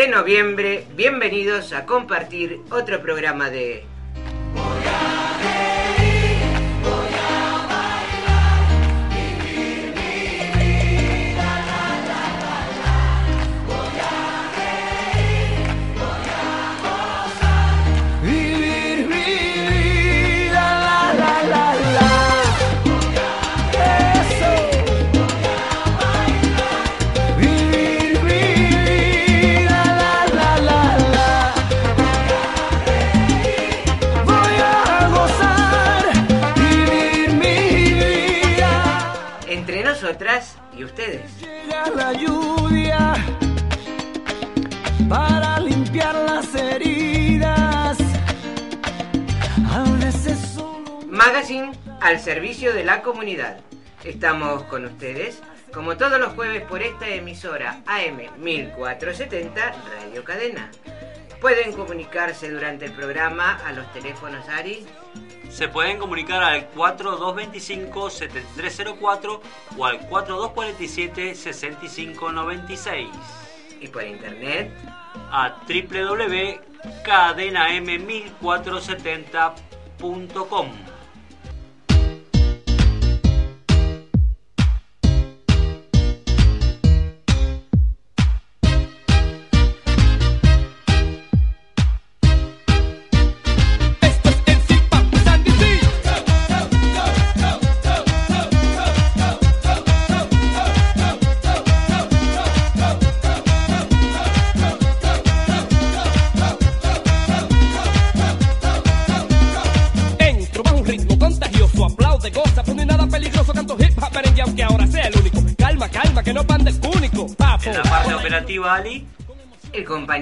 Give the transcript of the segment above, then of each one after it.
de noviembre, bienvenidos a compartir otro programa de lluvia para limpiar las heridas. A veces solo Magazine al servicio de la comunidad. Estamos con ustedes, como todos los jueves por esta emisora AM 1470 Radio Cadena. Pueden comunicarse durante el programa a los teléfonos Ari Se pueden comunicar al 4225-7304 o al 4247-6596 y por internet. a www.cadenam1470.com.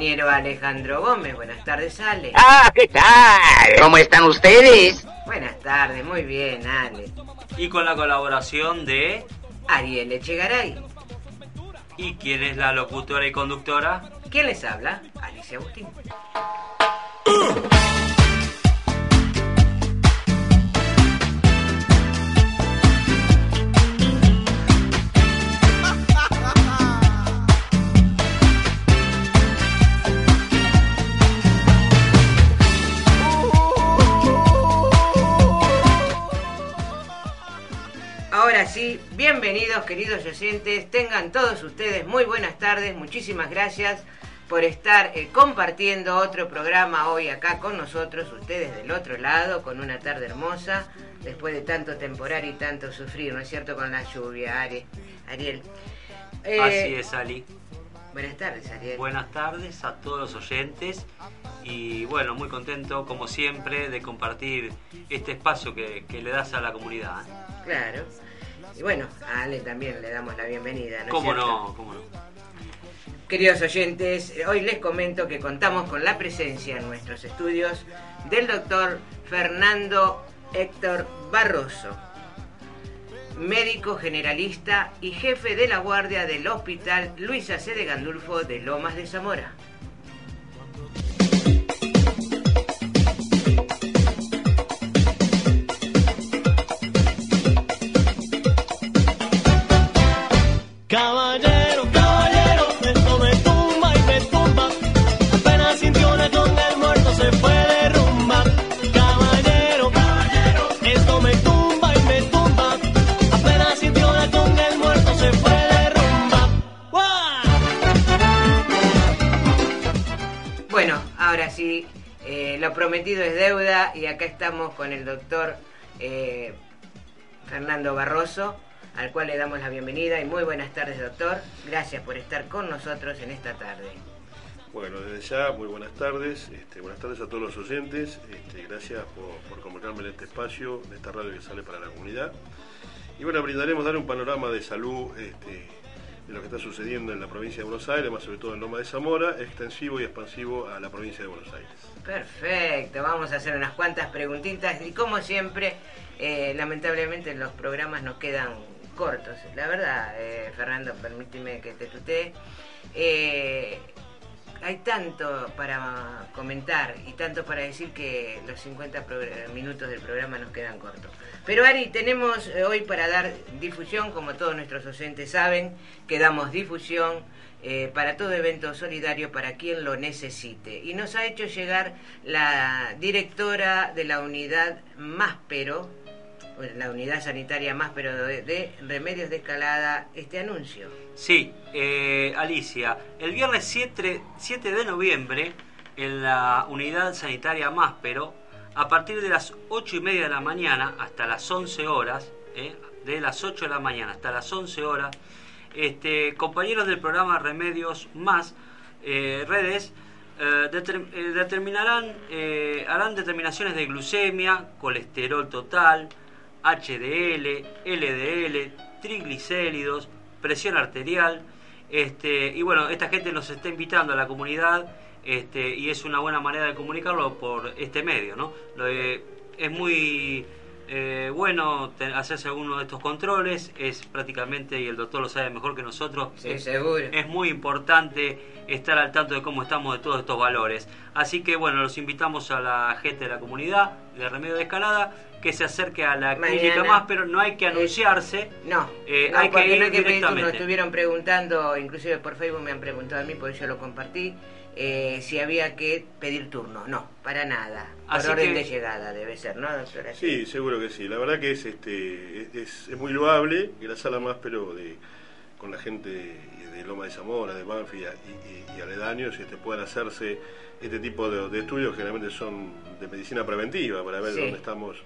compañero Alejandro Gómez. Buenas tardes, Ale. Ah, ¿qué tal? ¿Cómo están ustedes? Buenas tardes, muy bien, Ale. y con la colaboración de... Ariel Echegaray. ¿Y quién es la locutora y conductora? ¿Quién les habla? Alicia Agustín. Ahora sí, bienvenidos queridos oyentes, tengan todos ustedes muy buenas tardes, muchísimas gracias por estar eh, compartiendo otro programa hoy acá con nosotros, ustedes del otro lado, con una tarde hermosa, después de tanto temporal y tanto sufrir, ¿no es cierto?, con la lluvia, Ari- Ariel. Eh, Así es, Ali. Buenas tardes, Ariel. Buenas tardes a todos los oyentes y bueno, muy contento como siempre de compartir este espacio que, que le das a la comunidad. ¿eh? Claro. Y bueno, a Ale también le damos la bienvenida, ¿no es ¿Cómo no? ¿Cómo no? Queridos oyentes, hoy les comento que contamos con la presencia en nuestros estudios del doctor Fernando Héctor Barroso, médico generalista y jefe de la guardia del Hospital Luisa C. de Gandulfo de Lomas de Zamora. Eh, lo prometido es deuda y acá estamos con el doctor eh, Fernando Barroso, al cual le damos la bienvenida y muy buenas tardes, doctor. Gracias por estar con nosotros en esta tarde. Bueno, desde ya, muy buenas tardes. Este, buenas tardes a todos los oyentes. Este, gracias por, por convocarme en este espacio, en esta radio que sale para la comunidad. Y bueno, brindaremos dar un panorama de salud este, lo que está sucediendo en la provincia de Buenos Aires, más sobre todo en Loma de Zamora, extensivo y expansivo a la provincia de Buenos Aires. Perfecto, vamos a hacer unas cuantas preguntitas y como siempre, eh, lamentablemente los programas nos quedan cortos. La verdad, eh, Fernando, permíteme que te tutee. Eh, hay tanto para comentar y tanto para decir que los 50 progr- minutos del programa nos quedan cortos. Pero Ari, tenemos eh, hoy para dar difusión, como todos nuestros oyentes saben, que damos difusión eh, para todo evento solidario para quien lo necesite. Y nos ha hecho llegar la directora de la unidad Máspero, la unidad sanitaria Máspero de, de Remedios de Escalada, este anuncio. Sí, eh, Alicia, el viernes 7, 7 de noviembre, en la unidad sanitaria Máspero, a partir de las 8 y media de la mañana hasta las 11 horas, eh, de las 8 de la mañana hasta las 11 horas, este, compañeros del programa Remedios Más eh, Redes eh, eh, determinarán, harán determinaciones de glucemia, colesterol total, HDL, LDL, triglicéridos, presión arterial. Este, y bueno, esta gente nos está invitando a la comunidad este, y es una buena manera de comunicarlo por este medio. ¿no? Es muy eh, bueno te- hacerse alguno de estos controles, es prácticamente, y el doctor lo sabe mejor que nosotros, Sí, es, seguro. es muy importante estar al tanto de cómo estamos de todos estos valores. Así que bueno, los invitamos a la gente de la comunidad de Remedio de Escalada que se acerque a la Mañana. clínica más, pero no hay que anunciarse. No, Eh, no, hay que porque ir no hay que pedir turno. directamente. Estuvieron preguntando, inclusive por Facebook me han preguntado a mí, por eso yo lo compartí, eh, si había que pedir turno. No, para nada. Por Así orden que- de llegada debe ser, ¿no, doctora? Sí, seguro que sí. La verdad que es este es, es- es muy loable que la sala más, pero de con la gente de, Loma de Zamora, de Banfi y, y- y aledaños, este, puedan hacerse este tipo de, de estudios generalmente son de medicina preventiva para ver Sí. dónde estamos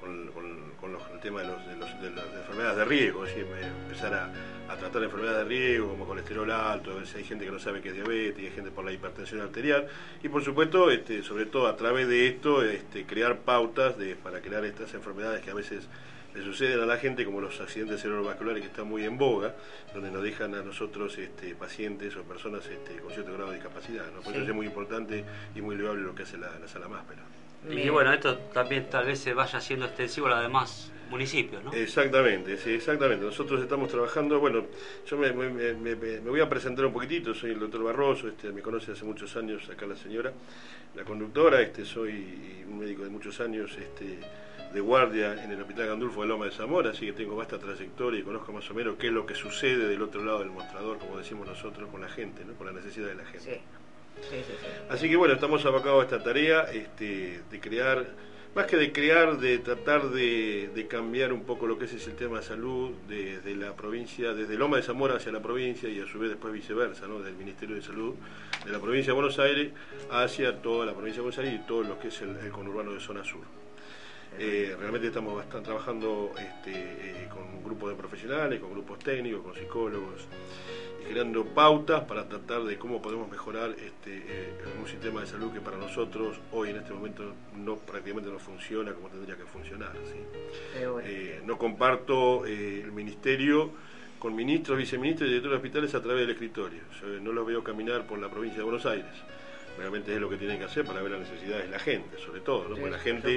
con, con- con los- el tema de, los, de, los- de las enfermedades de riesgo, es decir, me- empezar a, a tratar enfermedades de riesgo como colesterol alto, a ver si hay gente que no sabe que es diabetes, hay gente por la hipertensión arterial y por supuesto, este, sobre todo a través de esto, este, crear pautas de, para crear estas enfermedades que a veces le suceden a la gente como los accidentes cerebrovasculares que están muy en boga, donde nos dejan a nosotros este, pacientes o personas este, con cierto grado de discapacidad. ¿no? Por Sí. eso es muy importante y muy loable lo que hace la, la sala máspera. Y Bien. bueno, esto también tal vez se vaya siendo extensivo a los demás municipios, ¿no? Exactamente, sí, exactamente. Nosotros estamos trabajando, bueno, yo me, me- me- me- me voy a presentar un poquitito, soy el doctor Barroso, este, me conoce hace muchos años acá la señora, la conductora, este, soy un médico de muchos años este, de guardia en el Hospital Gandulfo de Loma de Zamora, así que tengo vasta trayectoria y conozco más o menos qué es lo que sucede del otro lado del mostrador, como decimos nosotros, con la gente, ¿no? con la necesidad de la gente. Sí. Sí, sí, sí. Así que bueno, estamos abocados a esta tarea este, de crear, más que de crear, de tratar de, de cambiar un poco lo que es el sistema de salud desde la provincia, desde Loma de Zamora hacia la provincia y a su vez después viceversa, ¿no? del Ministerio de Salud de la provincia de Buenos Aires hacia toda la provincia de Buenos Aires y todo lo que es el, el conurbano de zona sur. Eh, realmente estamos bastante trabajando este, eh, con grupos de profesionales, con grupos técnicos, con psicólogos, y creando pautas para tratar de cómo podemos mejorar este, eh, un sistema de salud que para nosotros hoy en este momento no prácticamente no funciona como tendría que funcionar. Eh, no comparto eh, el ministerio con ministros, viceministros y directores de hospitales a través del escritorio. Yo no los veo caminar por la provincia de Buenos Aires. Realmente es lo que tienen que hacer para ver las necesidades de la gente, sobre todo. ¿no? Sí, Porque la gente,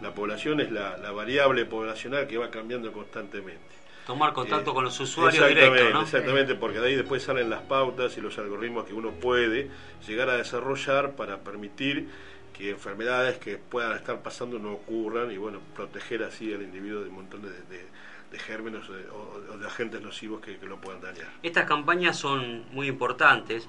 la población es la, la variable poblacional que va cambiando constantemente. Tomar contacto Eh, con los usuarios exactamente, directos, ¿no? Exactamente, porque de ahí después salen las pautas y los algoritmos que uno puede llegar a desarrollar para permitir que enfermedades que puedan estar pasando no ocurran y bueno, proteger así al individuo de un montón de, de- de gérmenes eh, o, o de agentes nocivos que, que lo puedan dañar. Estas campañas son muy importantes,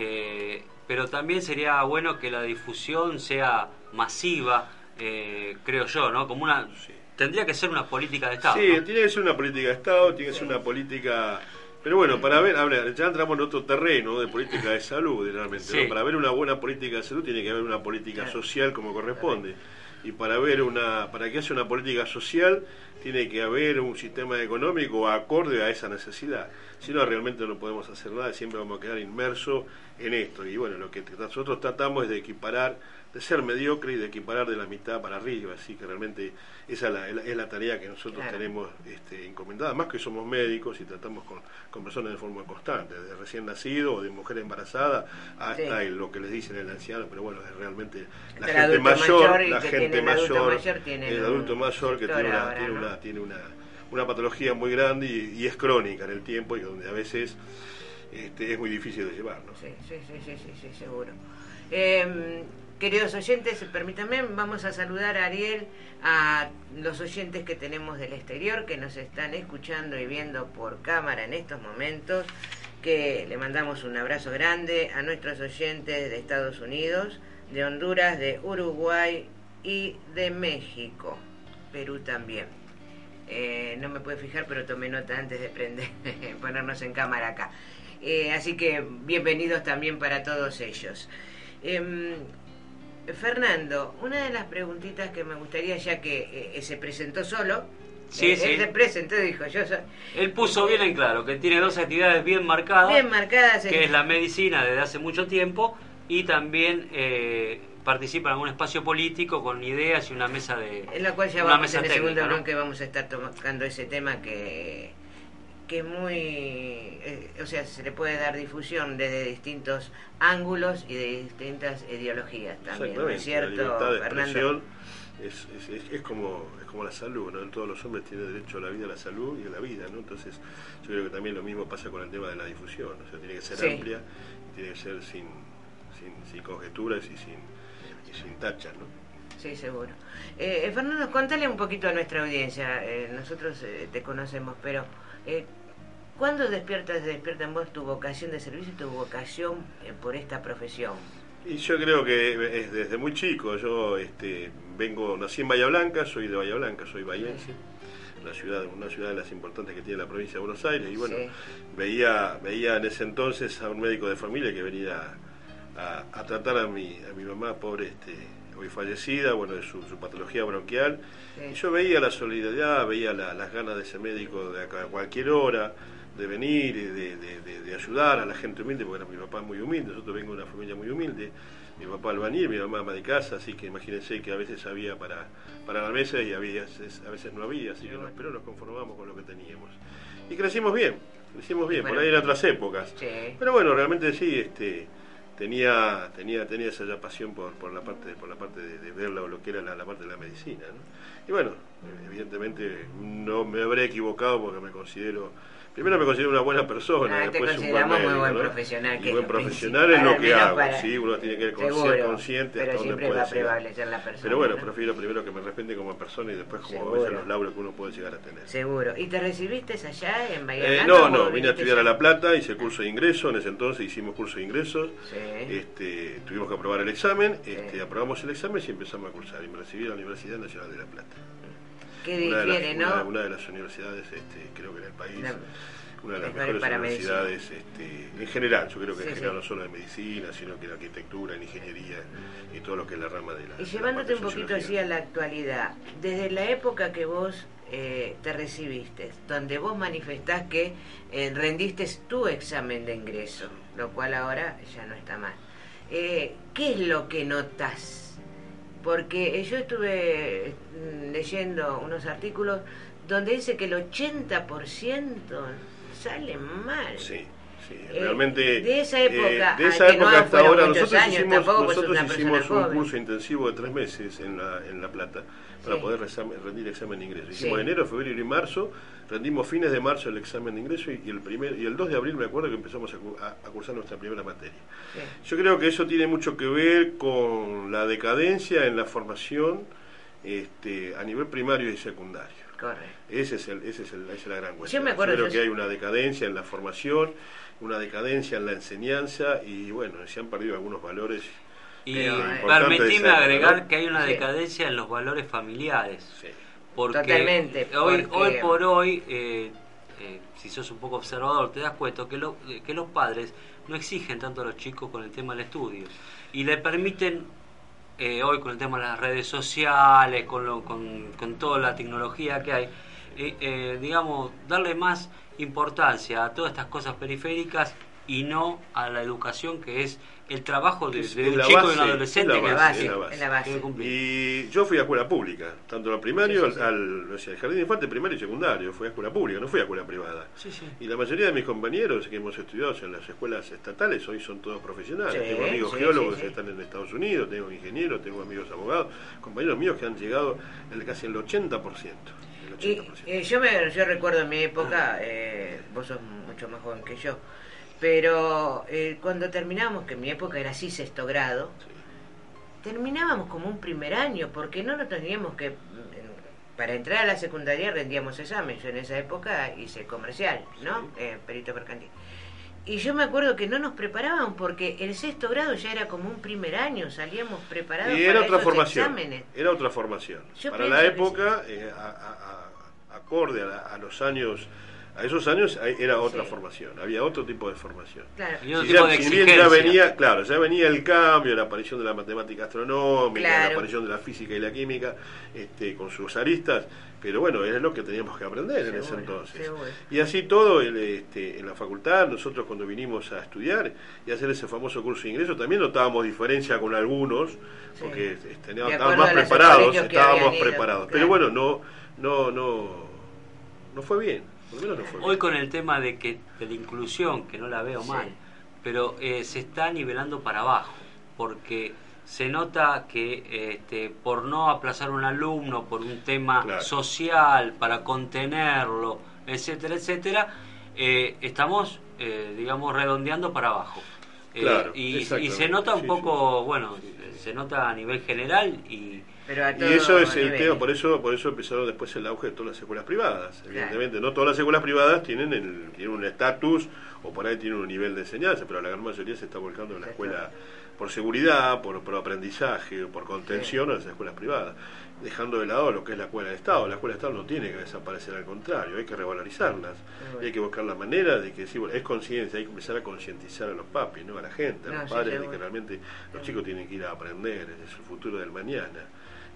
eh, pero también sería bueno que la difusión sea masiva, eh, creo yo, ¿no? Como una Sí. tendría que ser una política de Estado. Sí, ¿no? tiene que ser una política de Estado, tiene que ser una política... Pero bueno, para ver, a ver, ya entramos en otro terreno de política de salud, realmente. Sí. ¿no? Para ver una buena política de salud tiene que haber una política social como corresponde. Y para ver una, para que haya una política social tiene que haber un sistema económico acorde a esa necesidad. Si no, realmente no podemos hacer nada, siempre vamos a quedar inmersos en esto. Y bueno, lo que nosotros tratamos es de equiparar, de ser mediocre y de equiparar de la mitad para arriba. Así que realmente esa es la, es la- tarea que nosotros Claro. tenemos este, encomendada. Más que somos médicos y tratamos con, con personas de forma constante, desde recién nacido o de mujer embarazada hasta Sí. el- lo que les dicen el anciano. Pero bueno, es realmente la gente mayor, la gente mayor, el adulto mayor que tiene una, ahora, tiene ¿no? una, tiene una, una patología muy grande y, y es crónica en el tiempo y donde a veces este, es muy difícil de llevar. ¿no? Sí, sí, sí, sí, sí, sí, seguro. Eh, queridos oyentes, permítanme, vamos a saludar a Ariel, a los oyentes que tenemos del exterior, que nos están escuchando y viendo por cámara en estos momentos, que le mandamos un abrazo grande a nuestros oyentes de Estados Unidos, de Honduras, de Uruguay y de México, Perú también. Eh, no me puede fijar, pero tomé nota antes de prender, ponernos en cámara acá. Eh, así que bienvenidos también para todos ellos. Em, Fernando, una de las preguntitas que me gustaría, ya que eh, se presentó solo, Sí, eh, sí. él se presentó dijo, yo soy Él puso bien en claro que tiene dos actividades bien marcadas, bien marcadas, que es la medicina desde hace mucho tiempo y también eh, participa en algún espacio político con ideas y una mesa de en la cual ya vamos en el técnica, segundo ¿no? bloque vamos a estar tocando ese tema que que es muy, eh, o sea, se le puede dar difusión desde distintos ángulos y de distintas ideologías también, ¿no es cierto, la libertad de Fernando? es, es, es- es como, es como la salud, ¿no? Todos los hombres tienen derecho a la vida, a la salud y a la vida, ¿no? Entonces, yo creo que también lo mismo pasa con el tema de la difusión, o sea, tiene que ser Sí. amplia y tiene que ser sin, sin, sin conjeturas y sin, y sin tachas, ¿no? Sí, seguro. Eh, eh, Fernando, contale un poquito a nuestra audiencia. eh, nosotros eh, te conocemos, pero eh, ¿cuándo despiertas, despierta en vos tu vocación de servicio y tu vocación eh, por esta profesión? Y yo creo que es desde muy chico, yo este, vengo, nací en Bahía Blanca, soy de Bahía Blanca, soy bahiense, una ciudad, una ciudad de las importantes que tiene la provincia de Buenos Aires, y bueno, Sí. veía, veía en ese entonces a un médico de familia que venía a, a tratar a mi, a mi mamá, pobre, este, hoy fallecida, bueno, de su, su patología bronquial, Sí. y yo veía la solidaridad, veía la- las ganas de ese médico de acá a cualquier hora, de venir de, de- ayudar a la gente humilde, porque era mi papá muy humilde, nosotros vengo de una familia muy humilde, mi papá albañil, mi mamá ama de casa, así que imagínense que a veces había para, para la mesa y había, a veces no había, así que nos, pero nos conformamos con lo que teníamos. Y crecimos bien, crecimos bien, por ahí en otras épocas. Sí. Pero bueno, realmente sí, este tenía tenía tenía esa ya pasión por, por la parte por la parte de, de ver lo, lo que era la, la parte de la medicina, ¿no? Y bueno, evidentemente no me habré equivocado porque me considero primero me considero una buena persona, Ah, te un buen muy buen ¿no? profesional, Y que es buen profesional es lo que hago, para- sí, uno tiene que ser consciente pero hasta dónde puede va a llegar. prevalecer la persona. Pero bueno, ¿no? prefiero primero que me respeten como persona y después como Seguro. veces los lauros que uno puede llegar a tener. Seguro. ¿Y te recibiste allá en Bahía Eh, no, no, vine a estudiar a? La Plata, hice curso de ingreso, en ese entonces hicimos curso de ingresos, Sí. este, tuvimos que aprobar el examen, este, aprobamos el examen y empezamos a cursar, y me recibí en la Universidad Nacional de La Plata. ¿Qué Una de, las, no? una, una de las universidades, este, creo que en el país, una de las mejores para universidades este, en general, yo creo que Sí, en general sí. no solo de medicina, sino que en arquitectura, en ingeniería y todo lo que es la rama de la... Y la llevándote un poquito así a la actualidad, desde la época que vos eh, te recibiste, donde vos manifestás que eh, rendiste tu examen de ingreso, lo cual ahora ya no está mal. Eh, ¿Qué es lo que notás? Porque eh, yo estuve mm, leyendo unos artículos donde dice que el 80% sale mal. Sí, sí, Eh, realmente. de esa época de a esa que no época hasta ahora, nosotros años, hicimos, nosotros hicimos un joven. curso intensivo de tres meses en La, en la Plata para Sí. poder rendir el examen de ingreso. Hicimos Sí. enero, febrero y marzo, rendimos fines de marzo el examen de ingreso y, y el primer y el 2 de abril me acuerdo que empezamos a, a- a cursar nuestra primera materia. Sí. Yo creo que eso tiene mucho que ver con la decadencia en la formación este, a nivel primario y secundario. Correcto. Ese es el, ese es el, esa es la gran cuestión. me acuerdo, creo yo que sí- hay una decadencia en la formación, una decadencia en la enseñanza y bueno, se han perdido algunos valores. Y eh, permitime agregar que hay una Sí. decadencia en los valores familiares. Sí. Porque Totalmente, hoy, porque- hoy por hoy, eh, eh, si sos un poco observador, te das cuenta que, lo- que los padres no exigen tanto a los chicos con el tema del estudio y le permiten, eh, hoy con el tema de las redes sociales, con, lo- con, con toda la tecnología que hay, eh, eh, digamos, darle más importancia a todas estas cosas periféricas y no a la educación que es el trabajo de, de un la chico y base, un adolescente es que la base, la la. Y yo fui a escuela pública, tanto Sí, sí, sí. al, o sea, el jardín de infantes, primario y secundario, fui a escuela pública, no fui a escuela privada. Y la mayoría de mis compañeros que hemos estudiado en las escuelas estatales hoy son todos profesionales. Tengo amigos geólogos que están en Estados Unidos, tengo ingenieros, tengo amigos abogados, compañeros míos que han llegado el, casi el 80%. El Y 80%. eh, yo, me, yo recuerdo en mi época, eh, vos sos mucho más joven que yo, Pero eh, cuando terminamos, que en mi época era así sexto grado, terminábamos como un primer año, porque no nos teníamos que... Para entrar a la secundaria rendíamos examen. Yo en esa época hice comercial, ¿no? Eh, perito mercantil. Y yo me acuerdo que no nos preparaban porque el sexto grado ya era como un primer año, salíamos preparados Y era para otra esos formación. exámenes. Era otra formación. Yo Para la época, eh, a- a- a- acorde a, la- a los años, a esos años era otra Sí. formación. Había otro tipo de formación. Claro. Y otro Si, tipo ya- de si bien ya venía, claro, ya venía el cambio, la aparición de la matemática astronómica, Claro. la aparición de la física y la química, este, con sus aristas, pero bueno, era lo que teníamos que aprender en ese entonces. seguro. Y así todo el, este, en la facultad, nosotros cuando vinimos a estudiar y hacer ese famoso curso de ingreso, también notábamos diferencia con algunos, porque este, estábamos más preparados, estábamos ido, preparados. claro. Pero bueno, no, no, no, no fue bien, no fue bien. Hoy con el tema de que de la inclusión, que no la veo Sí. mal, pero eh, se está nivelando para abajo, porque se nota que este, por no aplazar un alumno por un tema Claro. social, para contenerlo, etcétera, etcétera, eh, estamos, eh, digamos, redondeando para abajo. Claro, y, y se nota un sí, poco, bueno, se nota a nivel general y Pero a Y eso es el tema, por eso, por eso empezaron después el auge de todas las escuelas privadas. Evidentemente, no todas las escuelas privadas tienen, el, tienen un estatus o por ahí tienen un nivel de enseñanza, pero la gran mayoría se está volcando en la escuela por seguridad, por, por aprendizaje, por contención a las escuelas privadas, dejando de lado lo que es la escuela de Estado. La escuela de Estado no tiene que desaparecer, al contrario, hay que revalorizarlas. Y hay que buscar la manera de que, sí, bueno, es conciencia, hay que empezar a concientizar a los papis, ¿no? a la gente, a No, los sí, padres, de que realmente los chicos tienen que ir a aprender, es el futuro del mañana.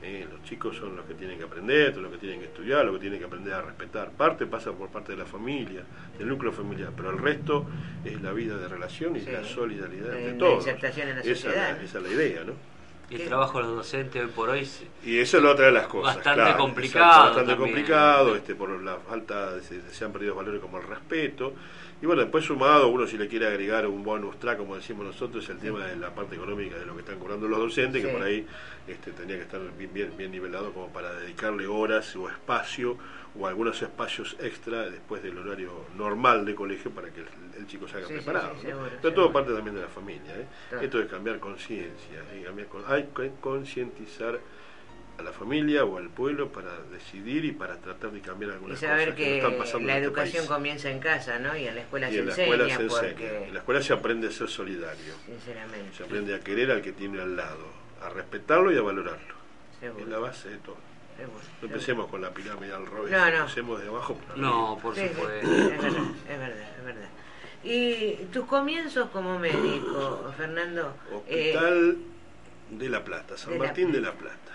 ¿Eh? Los chicos son los que tienen que aprender, los que tienen que estudiar, los que tienen que aprender a respetar. Parte pasa por parte de la familia, del núcleo familiar, pero el resto es la vida de relación y Sí. la solidaridad de todos. en la sociedad. esa es la idea, ¿no? El ¿Qué? trabajo de los docentes hoy por hoy Y eso es la otra de las cosas. Bastante claro, complicado exacto, Bastante también. complicado, este, por la falta, de, se, se han perdido valores como el respeto. Y bueno, después sumado, uno si le quiere agregar un bonus track, como decimos nosotros, el tema de la parte económica de lo que están cobrando los docentes, Sí. que por ahí este, tendría que estar bien, bien, bien nivelado como para dedicarle horas o espacio o algunos espacios extra después del horario normal de colegio para que el, el chico salga Sí, sí, preparado. sí, ¿no? seguro, Pero todo seguro. parte también de la familia. ¿eh? Claro. Esto es cambiar conciencia. ¿eh? Con- hay que concientizar a la familia o al pueblo para decidir y para tratar de cambiar Y algunas saber cosas que, que no están pasando la en este educación país. comienza en casa, ¿no? Y en la escuela y se en la enseña, escuela se porque, enseña. En la escuela se aprende a ser solidario. sinceramente, Se aprende a querer al que tiene al lado, a respetarlo y a valorarlo. seguro, Es la base de todo. seguro, No empecemos con la pirámide al revés, No, no. empecemos de abajo No, por Sí, sí, supuesto. es verdad, es verdad, es verdad. Y tus comienzos como médico, Fernando, eh, Hospital de La Plata, San de La Martín de La Plata.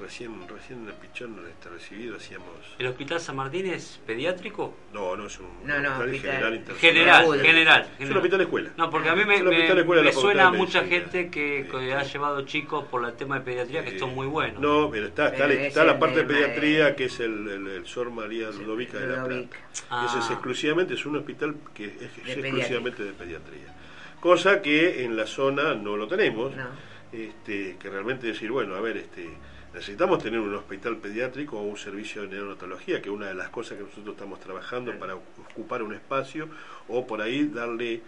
Recién, recién en el pichón este, recibido hacíamos. ¿El Hospital San Martín es pediátrico? No, no es un No, no, hospital hospital. general internacional. General, Agudo. general. Es un general. hospital escuela. No, porque a mí me, Es un hospital me- escuela suena de mucha gente que, Este. ha llevado chicos por el tema de pediatría que Eh, son muy buenos. No, pero está, está, Pero está ese la es parte de de- pediatría que es el, el, el Sor María Ludovica de La. Plata. Ese es Ah. exclusivamente, es un hospital que es, es exclusivamente de pediatría. Cosa que en la zona no lo tenemos. No. Este, que realmente decir, bueno, a ver, este, necesitamos tener un hospital pediátrico o un servicio de neonatología, que es una de las cosas que nosotros estamos trabajando para ocupar un espacio o por ahí darle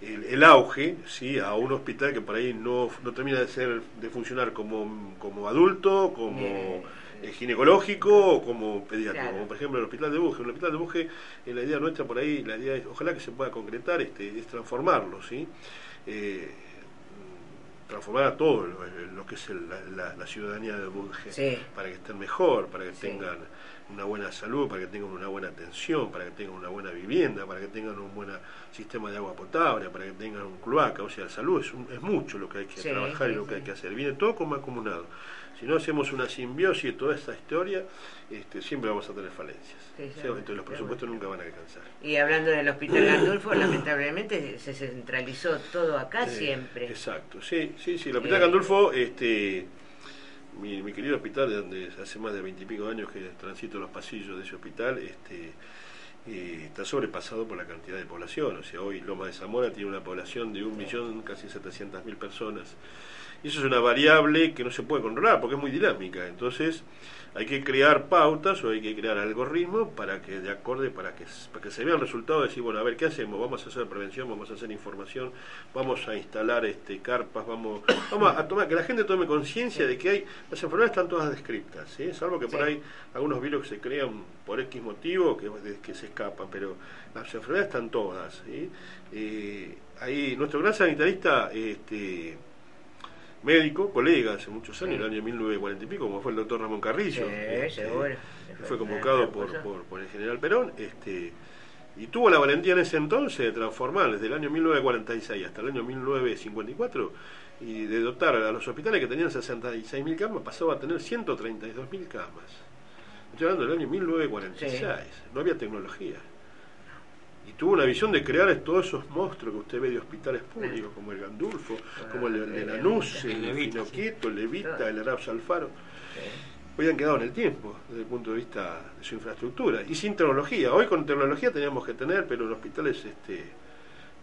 el, el auge ¿sí? a un hospital que por ahí no, no termina de ser de funcionar como, como adulto, como eh, ginecológico o como pediátrico, Claro. como por ejemplo el hospital de Buje. El hospital de Buje, eh, la idea nuestra por ahí, la idea es, ojalá que se pueda concretar, este, es transformarlo, ¿sí? Eh, transformar a todo lo, lo que es el- la, la- ciudadanía de Bunge Sí. para que estén mejor, para que Sí. tengan una buena salud, para que tengan una buena atención, para que tengan una buena vivienda, para que tengan un buen sistema de agua potable, para que tengan un cloaca. O sea, la salud es, un- es mucho lo que hay que Sí, trabajar y lo que hay que hacer. Viene todo como acumulado. Si no hacemos una simbiosis de toda esta historia, este, siempre vamos a tener falencias. Sí, entonces los presupuestos nunca van a alcanzar. Y hablando del Hospital Gandulfo, lamentablemente se centralizó todo acá Eh, siempre. Exacto, sí, sí, sí. El Hospital Eh, Gandulfo, este, mi, mi querido hospital, de donde hace más de veintipico años que transito los pasillos de ese hospital, este, eh, está sobrepasado por la cantidad de población. O sea, hoy Loma de Zamora tiene una población de un millón, casi 700 mil personas. Y eso es una variable que no se puede controlar porque es muy dinámica. Entonces hay que crear pautas o hay que crear algoritmos para que de acorde, para que, para que se vean resultados, decir, bueno, a ver, ¿qué hacemos? Vamos a hacer prevención, vamos a hacer información, vamos a instalar este carpas, vamos, vamos a tomar, que la gente tome conciencia de que hay, las enfermedades están todas descritas, ¿sí? salvo que por Sí. ahí algunos virus se crean por X motivo que, que se escapan, pero las enfermedades están todas. ¿sí? Eh, ahí nuestro gran sanitarista, este médico, colega hace muchos años, Sí. en el año 1940 y pico, como fue el doctor Ramón Carrillo. Sí, este, seguro. que fue convocado por, por, por el general Perón, este, y tuvo la valentía en ese entonces de transformar desde el año 1946 hasta el año 1954 y de dotar a los hospitales que tenían 66.000 camas, pasó a tener 132.000 camas. Estoy hablando del año 1946, no había tecnología. Y tuvo una visión de crear todos esos monstruos que usted ve de hospitales públicos, como el Gandulfo, como el, el de Lanús, El el Finoquieto, el Levita, el Arabs Alfaro hoy han quedado en el tiempo desde el punto de vista de su infraestructura y sin tecnología. Hoy con tecnología teníamos que tener, pero el hospital es este,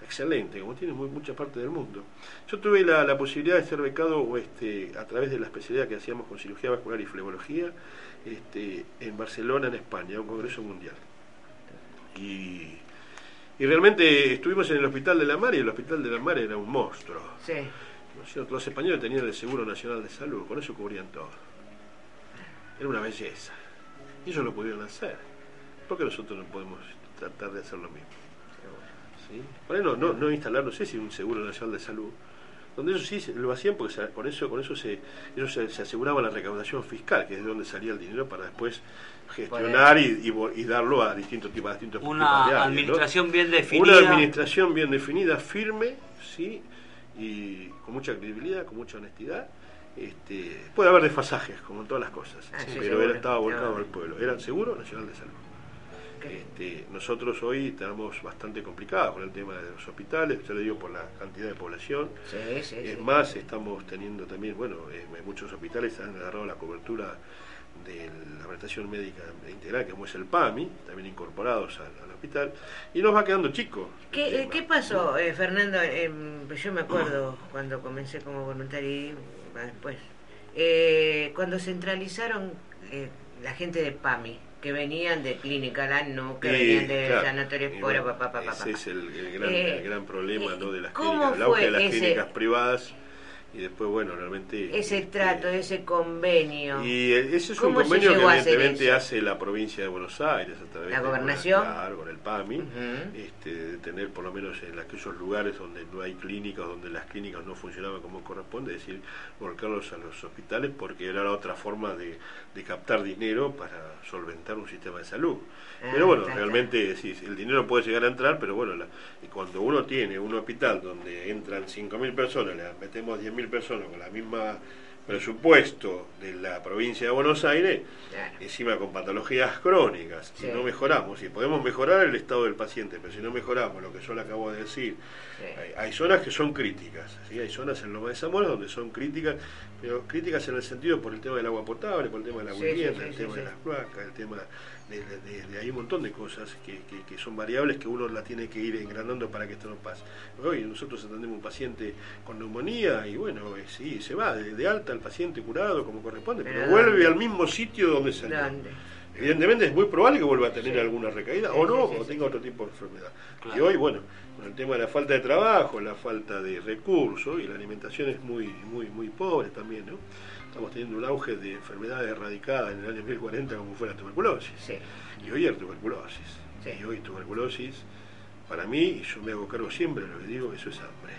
excelente, como tiene muy, mucha parte del mundo. Yo tuve la, la posibilidad de ser becado este, a través de la especialidad que hacíamos con cirugía vascular y flebología este, en Barcelona, en España, un congreso mundial. Y, y realmente estuvimos en el Hospital de la Mar y el Hospital de la Mar era un monstruo. Sí. ¿no es cierto? Los españoles tenían el Seguro Nacional de Salud, con eso cubrían todo. Era una belleza. Y ellos lo pudieron hacer. ¿Por qué nosotros no podemos tratar de hacer lo mismo? ¿Sí? Por ahí no, no, no instalar, no sé si un Seguro Nacional de Salud, donde ellos sí lo hacían porque se- con eso, con eso se, ellos se, se aseguraban la recaudación fiscal, que es de donde salía el dinero para después gestionar y, y y darlo a distintos tipos, a distintos tipos de Una ¿no? administración bien definida. Una administración bien definida, firme, sí, y con mucha credibilidad, con mucha honestidad. Este, puede haber desfasajes, como en todas las cosas, Ah, sí, pero seguro. era, estaba volcado al pueblo. Era el Seguro Nacional de Salud. Este, nosotros hoy estamos bastante complicados con el tema de los hospitales, yo le digo por la cantidad de población. Sí, sí, Es sí. más, estamos teniendo también, bueno, eh, muchos hospitales han agarrado la cobertura de la prestación médica integral, como es el PAMI, también incorporados al, al hospital, y nos va quedando chico. ¿Qué, eh. ¿Qué pasó, eh, Fernando? Em, yo me acuerdo cuando comencé como voluntario y después. Eh, cuando centralizaron eh, la gente de PAMI, que venían de Clínica Lano, que Sí, venían de claro. Sanatorio Y Espora, bueno, papá, papá, Ese es el, el gran, Eh, el gran problema ¿no? de las ¿cómo clínicas, auge de las ese- clínicas privadas y después, bueno, realmente... Ese este, trato, ese convenio. Y ese es un ¿Cómo se convenio que evidentemente eso? hace la provincia de Buenos Aires a través ¿La de- gobernación? con el PAMI, este, de tener por lo menos en aquellos lugares donde no hay clínicas, donde las clínicas no funcionaban como corresponde, es decir, volcarlos a los hospitales porque era la otra forma de, de captar dinero para solventar un sistema de salud. Ah, pero bueno, realmente sí, el dinero puede llegar a entrar, pero bueno, la- cuando uno tiene un hospital donde entran 5.000 personas, le metemos 10.000 personas con la misma presupuesto de la provincia de Buenos Aires, Claro. encima con patologías crónicas, Sí. y no mejoramos, y podemos mejorar el estado del paciente, pero si no mejoramos lo que yo le acabo de decir, Sí. hay, hay zonas que son críticas, ¿sí? hay zonas en Loma de Zamora donde son críticas, pero críticas en el sentido por el tema del agua potable, por el tema de la Sí, vivienda, sí, el tema de las placas, el tema de, de- de- de- hay un montón de cosas que, que- que son variables que uno la tiene que ir engranando para que esto no pase. Hoy nosotros atendemos un paciente con neumonía y bueno, eh, sí, se va de, alta el paciente curado como corresponde, pero, Pero vuelve al mismo sitio donde salió. Evidentemente es muy probable que vuelva a tener Sí. alguna recaída Sí, o no, sí, o tenga otro tipo de enfermedad. Claro. Y hoy, bueno, con el tema de la falta de trabajo, la falta de recursos y la alimentación es muy, muy, muy pobre también, ¿no? Estamos teniendo un auge de enfermedades erradicadas en el año 1040 como fue la tuberculosis. Y hoy hay tuberculosis. Y hoy tuberculosis, para mí, y yo me hago cargo siempre de lo que digo, eso es hambre.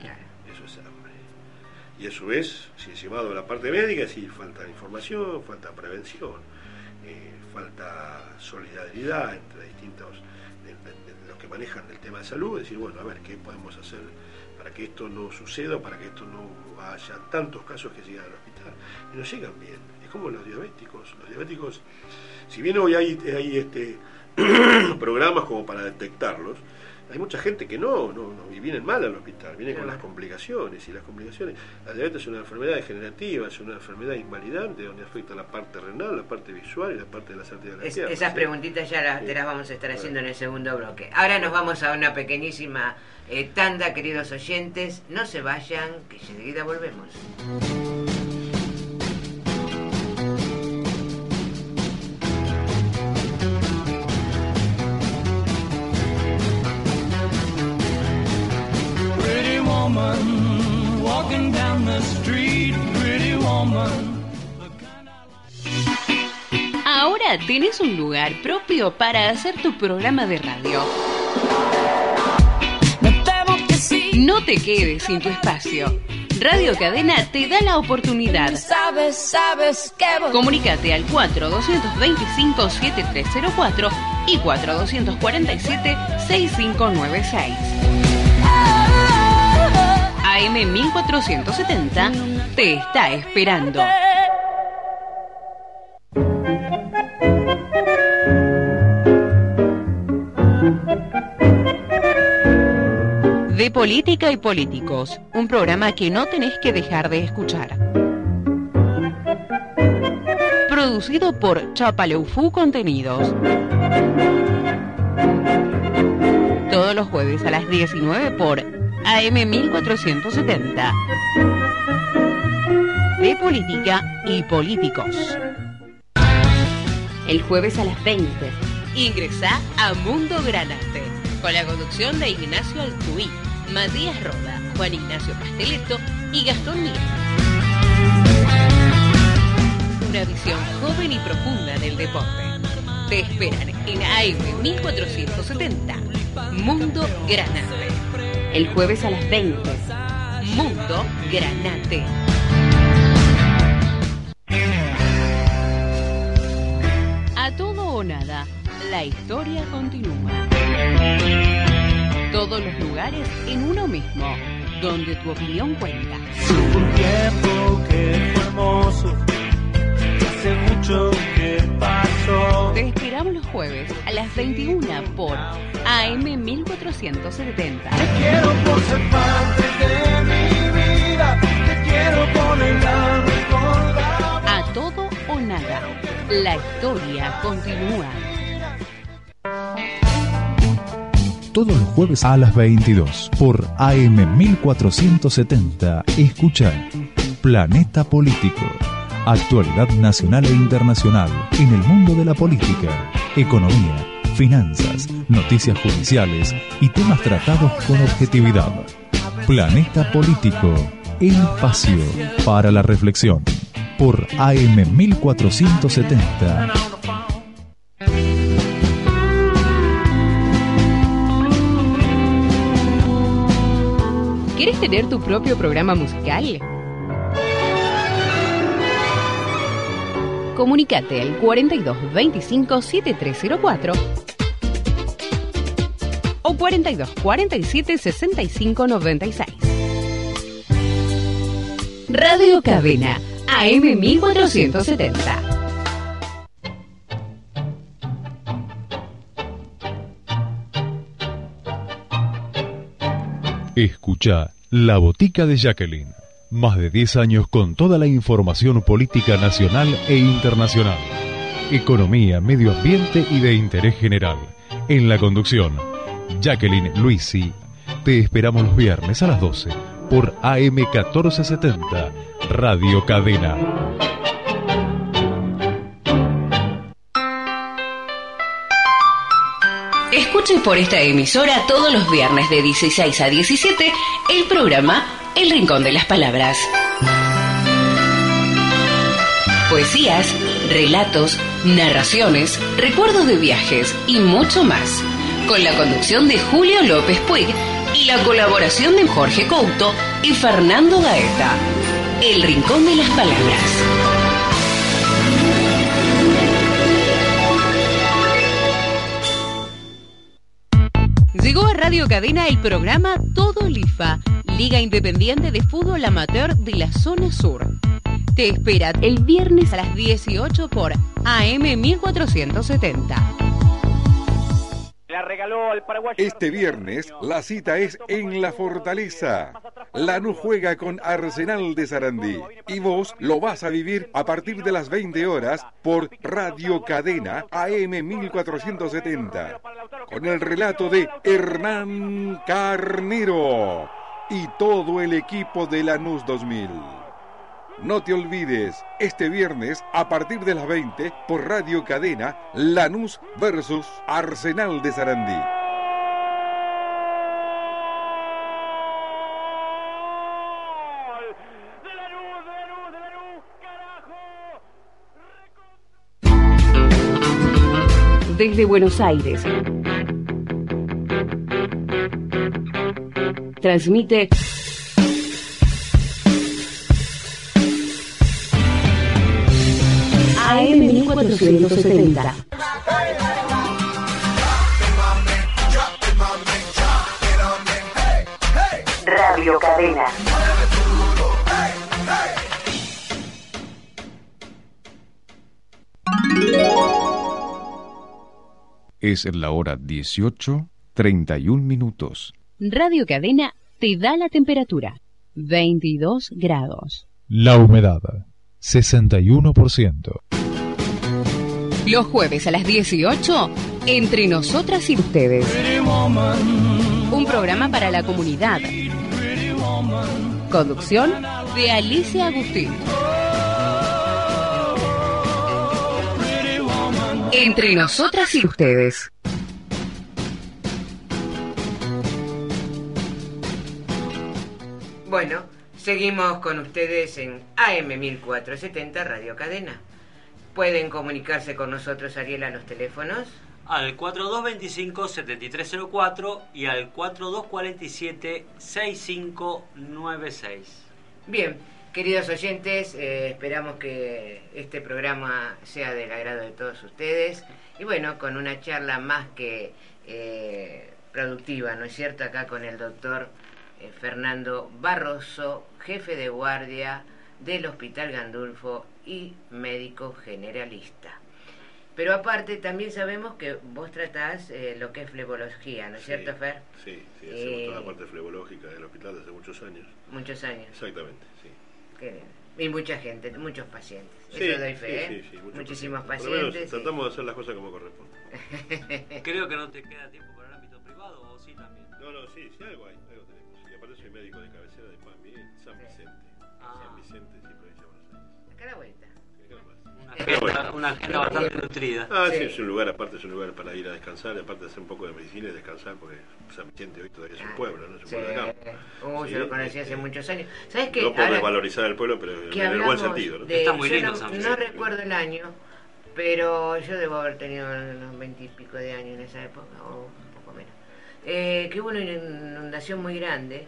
Claro. Eso es hambre. Y a su vez, si es a la parte médica, sí, falta información, falta prevención, eh, falta solidaridad entre distintos, los que manejan el tema de salud, decir, bueno, a ver, ¿qué podemos hacer para que esto no suceda, para que esto no haya tantos casos que llegan al hospital? Y no llegan bien. Es como los diabéticos. Los diabéticos, si bien hoy hay, hay este, programas como para detectarlos, hay mucha gente que no, no, no y vienen mal al hospital, vienen con las complicaciones, y las complicaciones, la diabetes es una enfermedad degenerativa, es una enfermedad invalidante donde afecta la parte renal, la parte visual y la parte de las arterias de la Es- esas ¿sí? preguntitas ya las, te las vamos a estar haciendo en el segundo bloque. Ahora nos vamos a una pequeñísima eh, tanda, queridos oyentes. No se vayan, que enseguida volvemos. Woman, walking down the street, pretty woman. Ahora tenés un lugar propio para hacer tu programa de radio. No te quedes sin tu espacio. Radio Cadena te da la oportunidad. Sabes, sabes que Comunícate al 4225-7304 y 4247-6596. AM 1470 te está esperando. De Política y Políticos, un programa que no tenés que dejar de escuchar. Producido por Chapaleufú Contenidos. Todos los jueves a las 19 por AM 1470. De Política y Políticos. El jueves a las 20. Ingresa a Mundo Granate, con la conducción de Ignacio Altuí, Matías Roda, Juan Ignacio Pasteleto y Gastón Miguel. Una visión joven y profunda del deporte. Te esperan en AM 1470, Mundo Granate. El jueves a las 20. Mundo Granate. A todo o nada, la historia continúa. Todos los lugares en uno mismo, donde tu opinión cuenta. Tiempo que fue hermoso, hace mucho que pasó. Te esperamos los jueves a las 21 por AM 1470. Quiero por ser parte de mi vida, te quiero por la A todo o nada, la historia continúa. Todos los jueves a las 22 por AM 1470. Escucha Planeta Político. Actualidad nacional e internacional en el mundo de la política, economía, finanzas, noticias judiciales y temas tratados con objetividad. Planeta Político. El espacio para la reflexión. Por AM 1470. ¿Quieres tener tu propio programa musical? Comunicate al 42 25 7304 o 42 47 65 96. Radio Cadena AM 1470. Escucha La Botica de Jacqueline. Más de 10 años con toda la información política nacional e internacional. Economía, medio ambiente y de interés general. En la conducción, Jacqueline Luisi. Te esperamos los viernes a las 12 por AM 1470, Radio Cadena. Escuche por esta emisora todos los viernes de 16 a 17 el programa El Rincón de las Palabras. Poesías, relatos, narraciones, recuerdos de viajes y mucho más. Con la conducción de Julio López Puig y la colaboración de Jorge Couto y Fernando Gaeta. El Rincón de las Palabras. Llegó a Radio Cadena el programa Todo Lifa, Liga Independiente de Fútbol Amateur de la Zona Sur. Te espera el viernes a las 18 por AM 1470. La regaló al paraguayo. Este viernes la cita es en La Fortaleza. Lanús juega con Arsenal de Sarandí y vos lo vas a vivir a partir de las 20 horas por Radio Cadena AM 1470 con el relato de Hernán Carnero y todo el equipo de Lanús 2000. No te olvides, este viernes a partir de las 20 por Radio Cadena, Lanús versus Arsenal de Sarandí. Desde Buenos Aires. Transmite AM 1470. Radio Cadena. Es la hora 18, 31 minutos. Radio Cadena te da la temperatura. 22 grados. La humedad, 61%. Los jueves a las 18, entre nosotras y ustedes. Un programa para la comunidad. Conducción de Alicia Agustín. Entre nosotras y ustedes. Bueno, seguimos con ustedes en AM 1470 Radio Cadena. Pueden comunicarse con nosotros, Ariel, a los teléfonos. Al 4225-7304 y al 4247-6596. Bien, queridos oyentes, eh, esperamos que este programa sea del agrado de todos ustedes. Y bueno, con una charla más que eh, productiva, ¿no es cierto? Acá con el doctor eh, Fernando Barroso, jefe de guardia del Hospital Gandulfo y médico generalista. Pero aparte también sabemos que vos tratás eh, lo que es flebología, ¿no es Sí, cierto, Fer? Sí, sí, hacemos Eh, toda la parte flebológica del hospital desde muchos años. Muchos años. Exactamente, sí. Qué bien. Y mucha gente, muchos pacientes. Sí, Eso doy fe, sí, ¿eh? sí, sí, muchos Muchísimos menos pacientes. sí. tratamos de hacer las cosas como corresponde. Creo que no te queda tiempo para el ámbito privado o sí también. No, no, sí, sí, algo hay, médico de cabecera de Pan Miguel, San Vicente. Ah. San Vicente, sí, provincia de Buenos Aires. Acá a la vuelta. Una Eh, agenda, una agenda bastante nutrida. Ah, sí. Sí. es un lugar, aparte es un lugar para ir a descansar, aparte de hacer un poco de medicina y descansar, porque San Vicente hoy todavía es un pueblo, ¿no? Es un Sí. pueblo de campo. Uh, Sí, yo lo conocí hace este, muchos años. ¿Sabes qué? No por Ahora desvalorizar el pueblo, pero en el buen sentido, ¿no? de- Está muy lindo no, San no Vicente. recuerdo el año, pero yo debo haber tenido unos veintipico de años en esa época, o un poco menos. Eh, que hubo una inundación muy grande.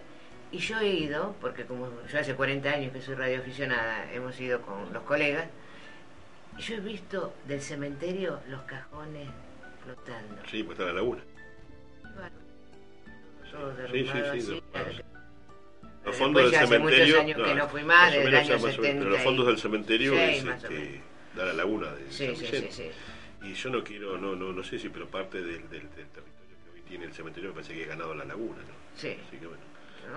Y yo he ido, porque como yo hace 40 años que soy radioaficionada, hemos ido con los colegas, y yo he visto del cementerio los cajones flotando. Sí, pues está la laguna. Todo Sí, sí, sí, así. Los fondos del cementerio. años que no fui más, o desde el menos, año ya más o menos, 70 Pero los fondos del cementerio es este, da la laguna de Sí, San sí, sí, Vicente. sí. Y yo no quiero, no, no, no sé si, pero parte del, del, del territorio que hoy tiene el cementerio me parece que he ganado la laguna, ¿no? Sí. Así que bueno.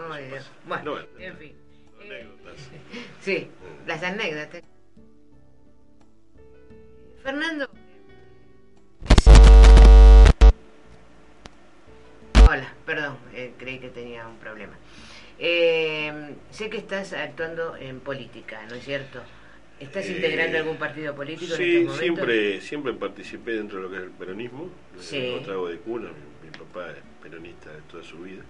Ay, eso Dios. pasa. Bueno, No, en fin. Eh, anécdotas. Sí, las anécdotas. Fernando. Hola, perdón, eh, creí que tenía un problema. Eh, sé que estás actuando en política, ¿no es cierto? ¿Estás Eh, integrando algún partido político en Sí, estos momentos? siempre, siempre participé dentro de lo que es el peronismo. Sí. No trago de cuna, mi, mi papá es peronista de toda su vida.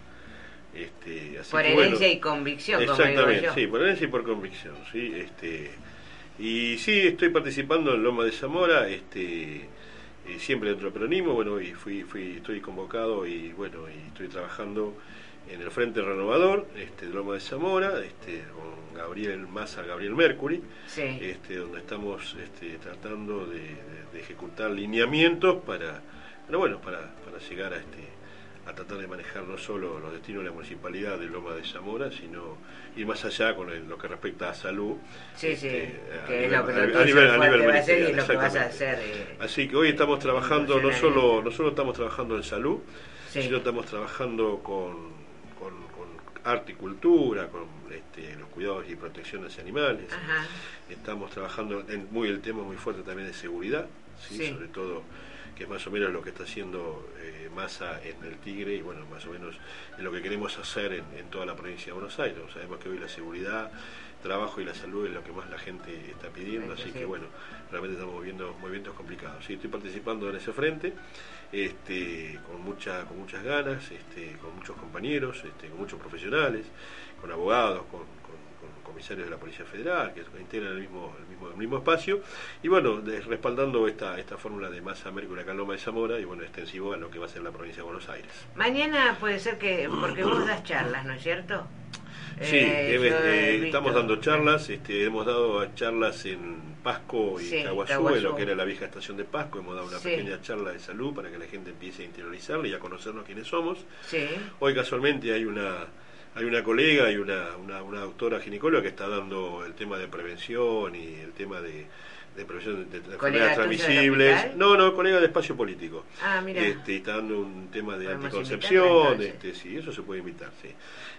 Este, así Por que, herencia bueno, y convicción, como digo Exactamente, yo. sí, por herencia y por convicción, sí. Este, y sí, estoy participando en Loma de Zamora, este, eh, siempre dentro del peronismo, bueno, y fui, fui, estoy convocado y bueno, y estoy trabajando en el Frente Renovador, este, de Loma de Zamora, este, con Gabriel Massa, Gabriel Mercury, Sí. este, donde estamos este, tratando de, de- de ejecutar lineamientos para, pero bueno, para, para llegar a este a tratar de manejar no solo los destinos de la municipalidad de Loma de Zamora, sino ir más allá con el- lo que respecta a salud. Sí, sí, este, a que es nivel- lo que a lo nivel- tuyo a nivel- a fuerte nivel va a ser y ministerial, lo que vas a exactamente. hacer. eh, Así que hoy estamos trabajando no solo, no solo estamos trabajando en salud, Sí. sino estamos trabajando con, con, con arte y cultura, con este, los cuidados y protecciones de animales. Ajá. Estamos trabajando en muy el tema muy fuerte también de seguridad. Sí. sobre todo que es más o menos lo que está haciendo eh, Massa en el Tigre y bueno, más o menos en lo que queremos hacer en, en toda la provincia de Buenos Aires. Sabemos que hoy la seguridad, trabajo y la salud es lo que más la gente está pidiendo, Sí, así sí. que bueno, realmente estamos viendo movimientos complicados. Sí, estoy participando en ese frente, este, con mucha, con muchas ganas, este, con muchos compañeros, este, con muchos profesionales, con abogados, con comisarios de la Policía Federal, que integran el mismo, el mismo, el mismo espacio, y bueno, de- respaldando esta, esta fórmula de masa Mercury acá en Loma de Zamora, y bueno, extensivo a lo que va a ser la provincia de Buenos Aires. Mañana puede ser que, porque vos das charlas, ¿no es cierto? Sí, Eh, eh, eh, visto. estamos dando charlas, este, hemos dado charlas en Pasco y Sí, Caguazú, Caguazú. en lo que era la vieja estación de Pasco, hemos dado una Sí. pequeña charla de salud para que la gente empiece a interiorizarla y a conocernos quiénes somos. Sí. Hoy casualmente hay una hay una colega y una, una, una doctora ginecóloga que está dando el tema de prevención y el tema de, de prevención de, de ¿Colega enfermedades transmisibles. No, no, colega de espacio político. Ah, mira. Este, está dando un tema de Podemos anticoncepción, este, sí, eso se puede invitar, sí.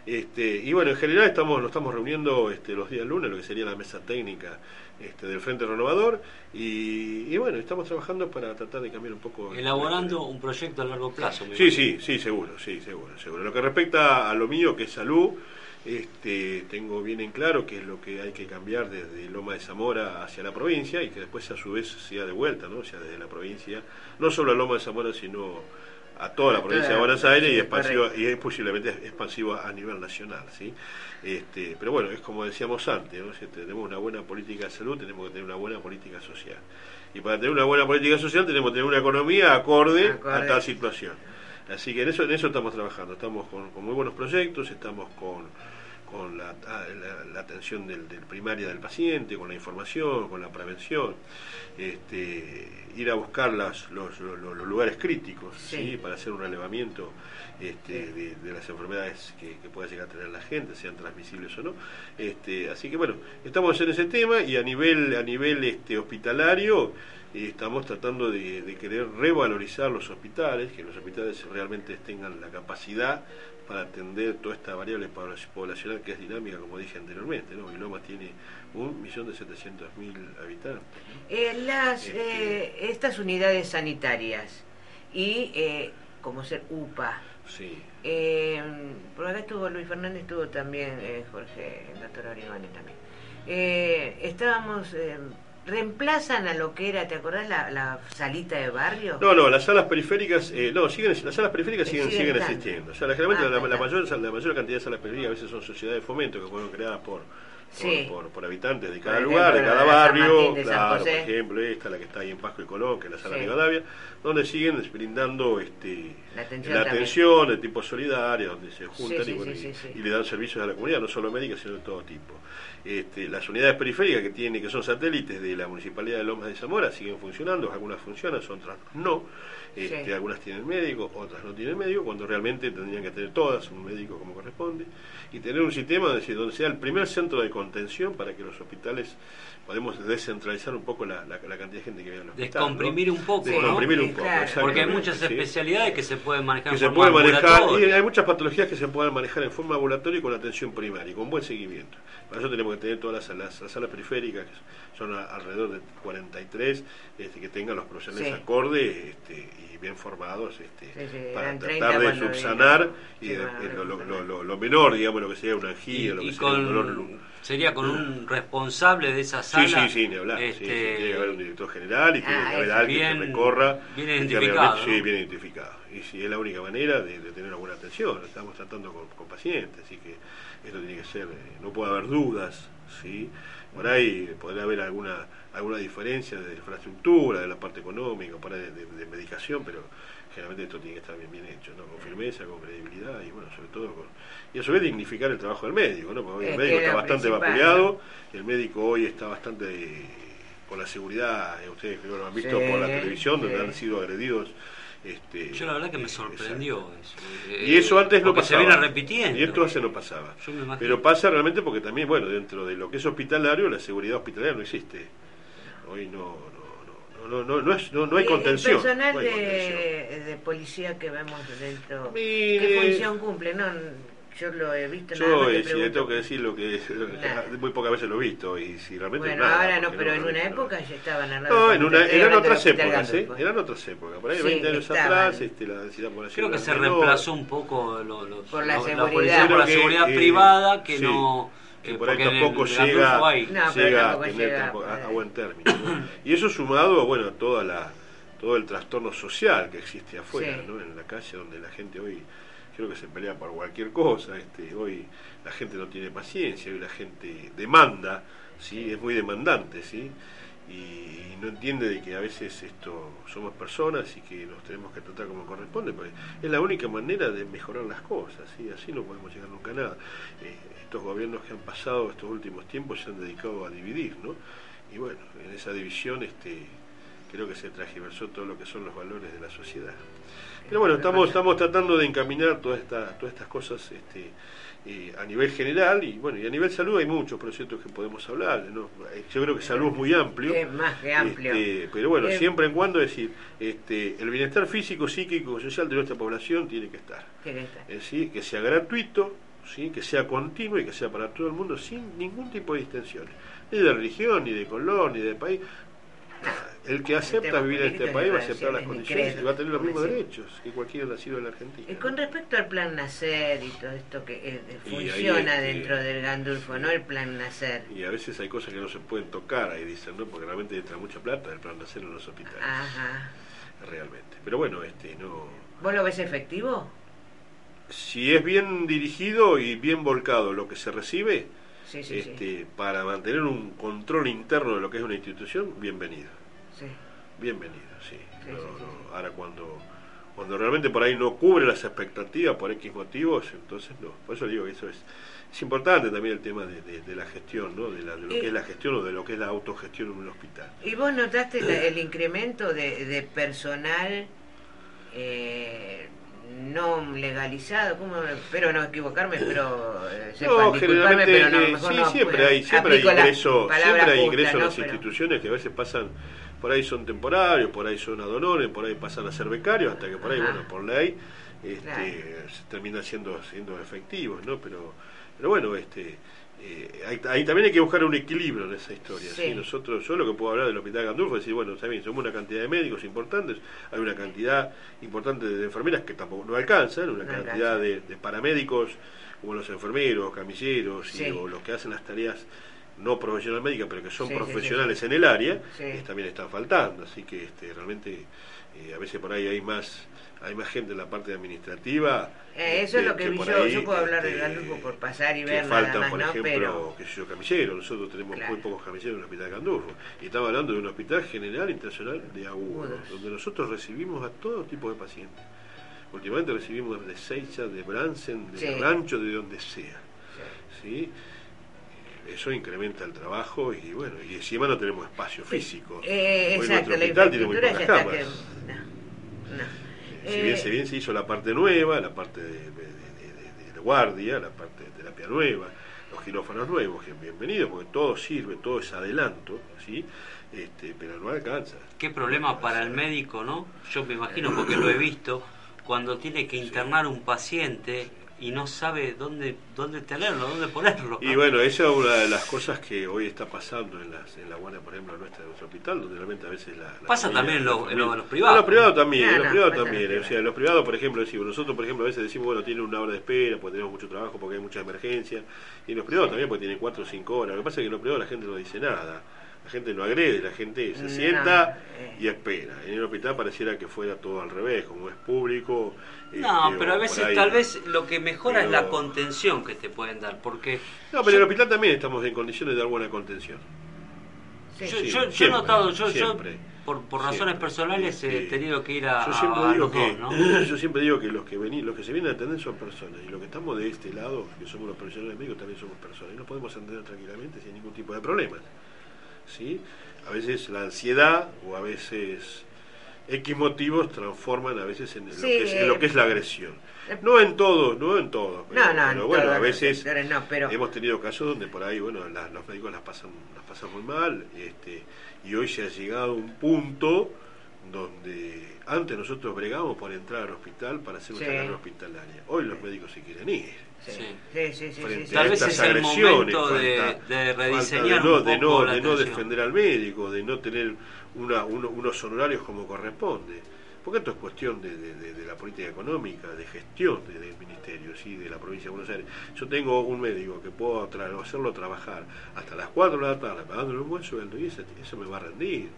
Este, y bueno, en general estamos, nos estamos reuniendo este, los días lunes, lo que sería la mesa técnica este, del Frente Renovador, y, y bueno, estamos trabajando para tratar de cambiar un poco. Elaborando un proyecto a largo plazo. Sí, sí, sí, seguro, sí, seguro, seguro. Lo que respecta a lo mío, que es salud, este, tengo bien en claro que es lo que hay que cambiar desde Loma de Zamora hacia la provincia y que después a su vez sea de vuelta, ¿no? O sea, desde la provincia, no solo a Loma de Zamora, sino a toda la provincia de Buenos Aires y expansiva, y es posiblemente expansiva a nivel nacional, ¿sí? Este, pero bueno, es como decíamos antes, ¿no? Si tenemos una buena política de salud, tenemos que tener una buena política social. Y para tener una buena política social tenemos que tener una economía acorde, Acorde. a tal situación. Así que en eso, en eso estamos trabajando, estamos con, con muy buenos proyectos, estamos con, con la, ah, la- la atención del, del primaria del paciente, con la información, con la prevención, este, ir a buscar las, los, los- los lugares críticos Sí. ¿sí? para hacer un relevamiento este, de, de las enfermedades que, que pueda llegar a tener la gente, sean transmisibles o no. Este, así que bueno, estamos en ese tema y a nivel, a nivel este, hospitalario eh, estamos tratando de, de querer revalorizar los hospitales, que los hospitales realmente tengan la capacidad para atender toda esta variable pobla- poblacional que es dinámica, como dije anteriormente. ¿no? Y Loma tiene un millón de setecientos mil habitantes. ¿no? Eh, las, Este- eh, estas unidades sanitarias y eh, como ser UPA, Sí. eh, por acá estuvo Luis Fernández, estuvo también eh, Jorge, el doctor Orivane también. Eh, estábamos, eh, reemplazan a lo que era, ¿te acordás la, la salita de barrio? No, no, las salas periféricas, eh, no, siguen, las salas periféricas siguen, Siguen existiendo. O sea, generalmente Ah, la, la mayor, la mayor cantidad de salas periféricas a veces son sociedades de fomento que fueron creadas por, por, Sí. por, por habitantes de cada ejemplo, lugar, de cada barrio, de claro, por ejemplo, esta, la que está ahí en Pasco y Colón, que es la sala Sí. Rivadavia, donde siguen brindando este, La atención la atención de tipo solidaria, donde se juntan sí, y, bueno, y- le dan servicios a la comunidad, no solo médicas, sino de todo tipo. Este, las unidades periféricas que tiene, que son satélites de la Municipalidad de Lomas de Zamora, siguen funcionando, algunas funcionan, otras no. Este, Sí. Algunas tienen médico, otras no tienen médico, cuando realmente tendrían que tener todas un médico como corresponde, y tener un sistema donde, donde sea el primer centro de contención para que los hospitales podemos descentralizar un poco la, la- la cantidad de gente que viene al hospital. Descomprimir ¿no? un poco, ¿no? Descomprimir un poco, claro. Porque hay muchas sí especialidades que se pueden manejar que en se forma puede manejar y hay muchas patologías que se pueden manejar en forma ambulatoria y con atención primaria y con buen seguimiento para eso tenemos que tener todas las, las- las salas periféricas que son a- alrededor de 43 este, que tengan los profesionales Sí. acordes este, y bien formados este, Sí, sí, para eran 30 tratar de subsanar y Sí, de- de lo, lo- lo- lo- menor digamos lo que sería una angina lo que y sería un dolor con, sería con un responsable de esa Sí, sala. sí, sí, ni hablar. sí, este, sí, tiene que haber un director general y tiene Ah, que haber eso. alguien Bien- que recorra. bien que identificado. Sí, bien identificado. Y si es la única manera de, de tener una buena atención. Estamos tratando con, con pacientes, así que esto tiene que ser, eh, no puede haber dudas, ¿sí? Por ahí podrá haber alguna alguna diferencia de infraestructura, de la parte económica, por ahí de, de- de medicación, pero generalmente esto tiene que estar bien, bien hecho, ¿no? Con firmeza, con credibilidad y bueno, sobre todo con... Y a su vez dignificar el trabajo del médico, ¿no? Porque hoy el médico es está bastante vapuleado, el médico hoy está bastante eh, con la seguridad, eh, ustedes creo que lo han visto Sí, por la televisión, donde sí. han sido agredidos Este, Yo la verdad que me eh, sorprendió exacto. eso. Eh, Y eso antes no pasaba. se viene repitiendo. Y esto hace no pasaba. Yo me imagino. Pero pasa realmente porque también, bueno, dentro de lo que es hospitalario, la seguridad hospitalaria no existe. Hoy no, no, no, no, no, no, es- no, no hay contención. El personal no hay contención. de, de policía que vemos dentro, Mire. ¿qué función cumple? No, yo lo he visto nada Yo, más, te eh, si le tengo que decir lo que Nada. muy pocas veces lo he visto y si realmente Bueno, nada, ahora no, pero en una no. época ya estaban al lado No, en una, eran otras épocas, ¿eh? Eran otras épocas. Por ahí Sí, 20 años estaban. atrás, este, la densidad poblacional Creo que se reemplazó un poco lo- lo- Por la la, seguridad. por la Creo que, seguridad eh, privada que sí, no. que eh, por ahí tampoco llega, No, llega a tampoco tener llega, tampoco- a, eh. a buen término. ¿no? y eso sumado, bueno, a toda la, todo el trastorno social que existe afuera, Sí. ¿no? en la calle, donde la gente hoy creo que se pelea por cualquier cosa. Este, hoy la gente no tiene paciencia, hoy la gente demanda, ¿sí? es muy demandante, ¿sí? y no entiende de que a veces esto somos personas y que nos tenemos que tratar como corresponde, porque es la única manera de mejorar las cosas, ¿sí? así no podemos llegar nunca a nada. Eh, estos gobiernos que han pasado estos últimos tiempos se han dedicado a dividir, ¿no? Y bueno, en esa división este, creo que se transgiversó todo lo que son los valores de la sociedad. Pero bueno, estamos, estamos tratando de encaminar todas estas, todas estas cosas este, eh, a nivel general y bueno, y a nivel salud hay muchos proyectos que podemos hablar. ¿no? Eh, Yo creo que salud es muy amplio. Es más que amplio. Este, pero bueno, siempre en cuando decir, este, el bienestar físico, psíquico, social de nuestra población tiene que estar. tiene que estar. Es decir, que sea gratuito, ¿sí? que sea continuo y que sea para todo el mundo sin ningún tipo de distinciones, ni de religión, ni de color, ni de país. El que acepta vivir en este país va a aceptar las condiciones y va a tener los mismos derechos que cualquier nacido en la Argentina. Y con respecto al plan Nacer y todo esto que eh, funciona este, dentro del Gandulfo, ¿no? El plan Nacer. Y a veces hay cosas que no se pueden tocar, ahí dicen, ¿no? Porque realmente entra mucha plata el plan de hacer en los hospitales, Ajá. realmente. Pero bueno, este, no. ¿Vos lo ves efectivo? Si es bien dirigido y bien volcado lo que se recibe, Sí, sí, sí. este, para mantener un control interno de lo que es una institución, bienvenido. Sí. Bienvenido, sí. Sí, No, sí, no, sí. Ahora cuando cuando realmente por ahí no cubre las expectativas por X motivos, entonces no. Por eso digo que eso es, es importante también el tema de, de- de la gestión, ¿no? De, la- de lo Y- que es la gestión o de lo que es la autogestión en un hospital. ¿Y vos notaste la- el incremento de, de personal eh, no legalizado? ¿Cómo? Espero no equivocarme, pero eh, sepan No, generalmente pero no, eh, mejor sí, no, siempre pues, hay, siempre hay ingreso, siempre hay ingreso en ¿no? las Pero- instituciones que a veces pasan, por ahí son temporarios, por ahí son adonones, por ahí pasan a ser becarios, hasta que por ahí, Ajá. bueno, por ley, este, Claro. se terminan siendo, siendo efectivos, ¿no? Pero, pero bueno, este, eh, ahí, también hay que buscar un equilibrio en esa historia. Sí. ¿sí? Nosotros, yo lo que puedo hablar del Hospital Gandulfo es decir, bueno, bien, somos una cantidad de médicos importantes, hay una cantidad importante de enfermeras que tampoco no alcanzan, una No cantidad de, de paramédicos, como los enfermeros, camilleros, y- o los que hacen las tareas no profesional médica, pero que son Sí, profesionales sí. en el área, eh, también están faltando. Así que este, realmente eh, a veces por ahí hay más hay más gente en la parte administrativa. Eh, eso es este, lo que, vi yo. ahí, Yo puedo hablar este, del Gandulfo por pasar y ver nada más, por ¿no? ejemplo, Pero qué sé yo, camilleros. Nosotros tenemos Claro. muy pocos camilleros en el Hospital Gandulfo. Y estamos hablando de un hospital general internacional de agudos, Agudos. donde nosotros recibimos a todo tipo de pacientes. Últimamente recibimos de Seiza, de Bransen, de Sí. Rancho, de donde sea. ¿sí? Eso incrementa el trabajo y bueno, y encima no tenemos espacio físico. Eh, Hoy exacto, nuestro la hospital tiene muy pocas que... camas. no, no. Si Eh, bien, si bien se hizo la parte nueva, la parte de, de- de- de- de guardia, la parte de terapia nueva, los quirófanos nuevos, que bienvenidos, porque todo sirve, todo es adelanto, ¿sí? Este, pero no alcanza. Qué problema para el médico, ¿no? Yo me imagino porque lo he visto, cuando tiene que internar un paciente y no sabe dónde dónde tenerlo, dónde ponerlo. Y bueno, esa es una de las cosas que hoy está pasando en, las, en la guardia, por ejemplo, nuestra de nuestro hospital, donde realmente a veces la... la Pasa familia- también los- en los- en los privados. En los privados también, No, en los no, privados también. O sea, en los privados, por ejemplo, decimos, nosotros, por ejemplo, a veces decimos, bueno, tiene una hora de espera, porque tenemos mucho trabajo, porque hay muchas emergencias. Y en los privados también, porque tienen cuatro o cinco horas. Lo que pasa es que en los privados la gente no dice nada. La gente no agrede, la gente se No, sienta eh. y espera. En el hospital pareciera que fuera todo al revés, como es público. No, este, pero a veces ahí- tal vez lo que mejora es la contención que te pueden dar, porque No, pero en el hospital también estamos en condiciones de dar buena contención. sí. yo, Sí, yo- yo he notado, yo, yo siempre, por, por razones siempre. personales he Sí. tenido que ir a, Yo siempre a digo los que dos, ¿no? yo siempre digo que los que vení, los que se vienen a atender son personas y los que estamos de este lado, que somos los profesionales médicos, también somos personas y nos podemos atender tranquilamente sin ningún tipo de problemas. ¿Sí? A veces la ansiedad o a veces X motivos transforman a veces en, lo, que es, en lo que es la eh, agresión. No en todo, no en todo. Pero, No, no, en pero bueno, a veces sectores no, pero- hemos tenido casos donde por ahí, bueno, la- los médicos las pasan, las pasan muy mal, este, y hoy se ha llegado a un punto donde antes nosotros bregábamos por entrar al hospital para hacer una Sí. carrera hospitalaria. Hoy los médicos se quieren ir. Sí, Sí. sí, sí, sí, frente sí, Tal vez estas es el agresiones, momento de- falta- de rediseñar de no, un de no, la de no defender al médico, de no tener una, uno- unos honorarios como corresponde. Porque esto es cuestión de, de- de- de la política económica, de gestión de- del ministerio, ¿sí? de la provincia de Buenos Aires. Yo tengo un médico que puedo tra- hacerlo trabajar hasta las 4 de la tarde pagándole un buen sueldo y ese- eso me va a rendir.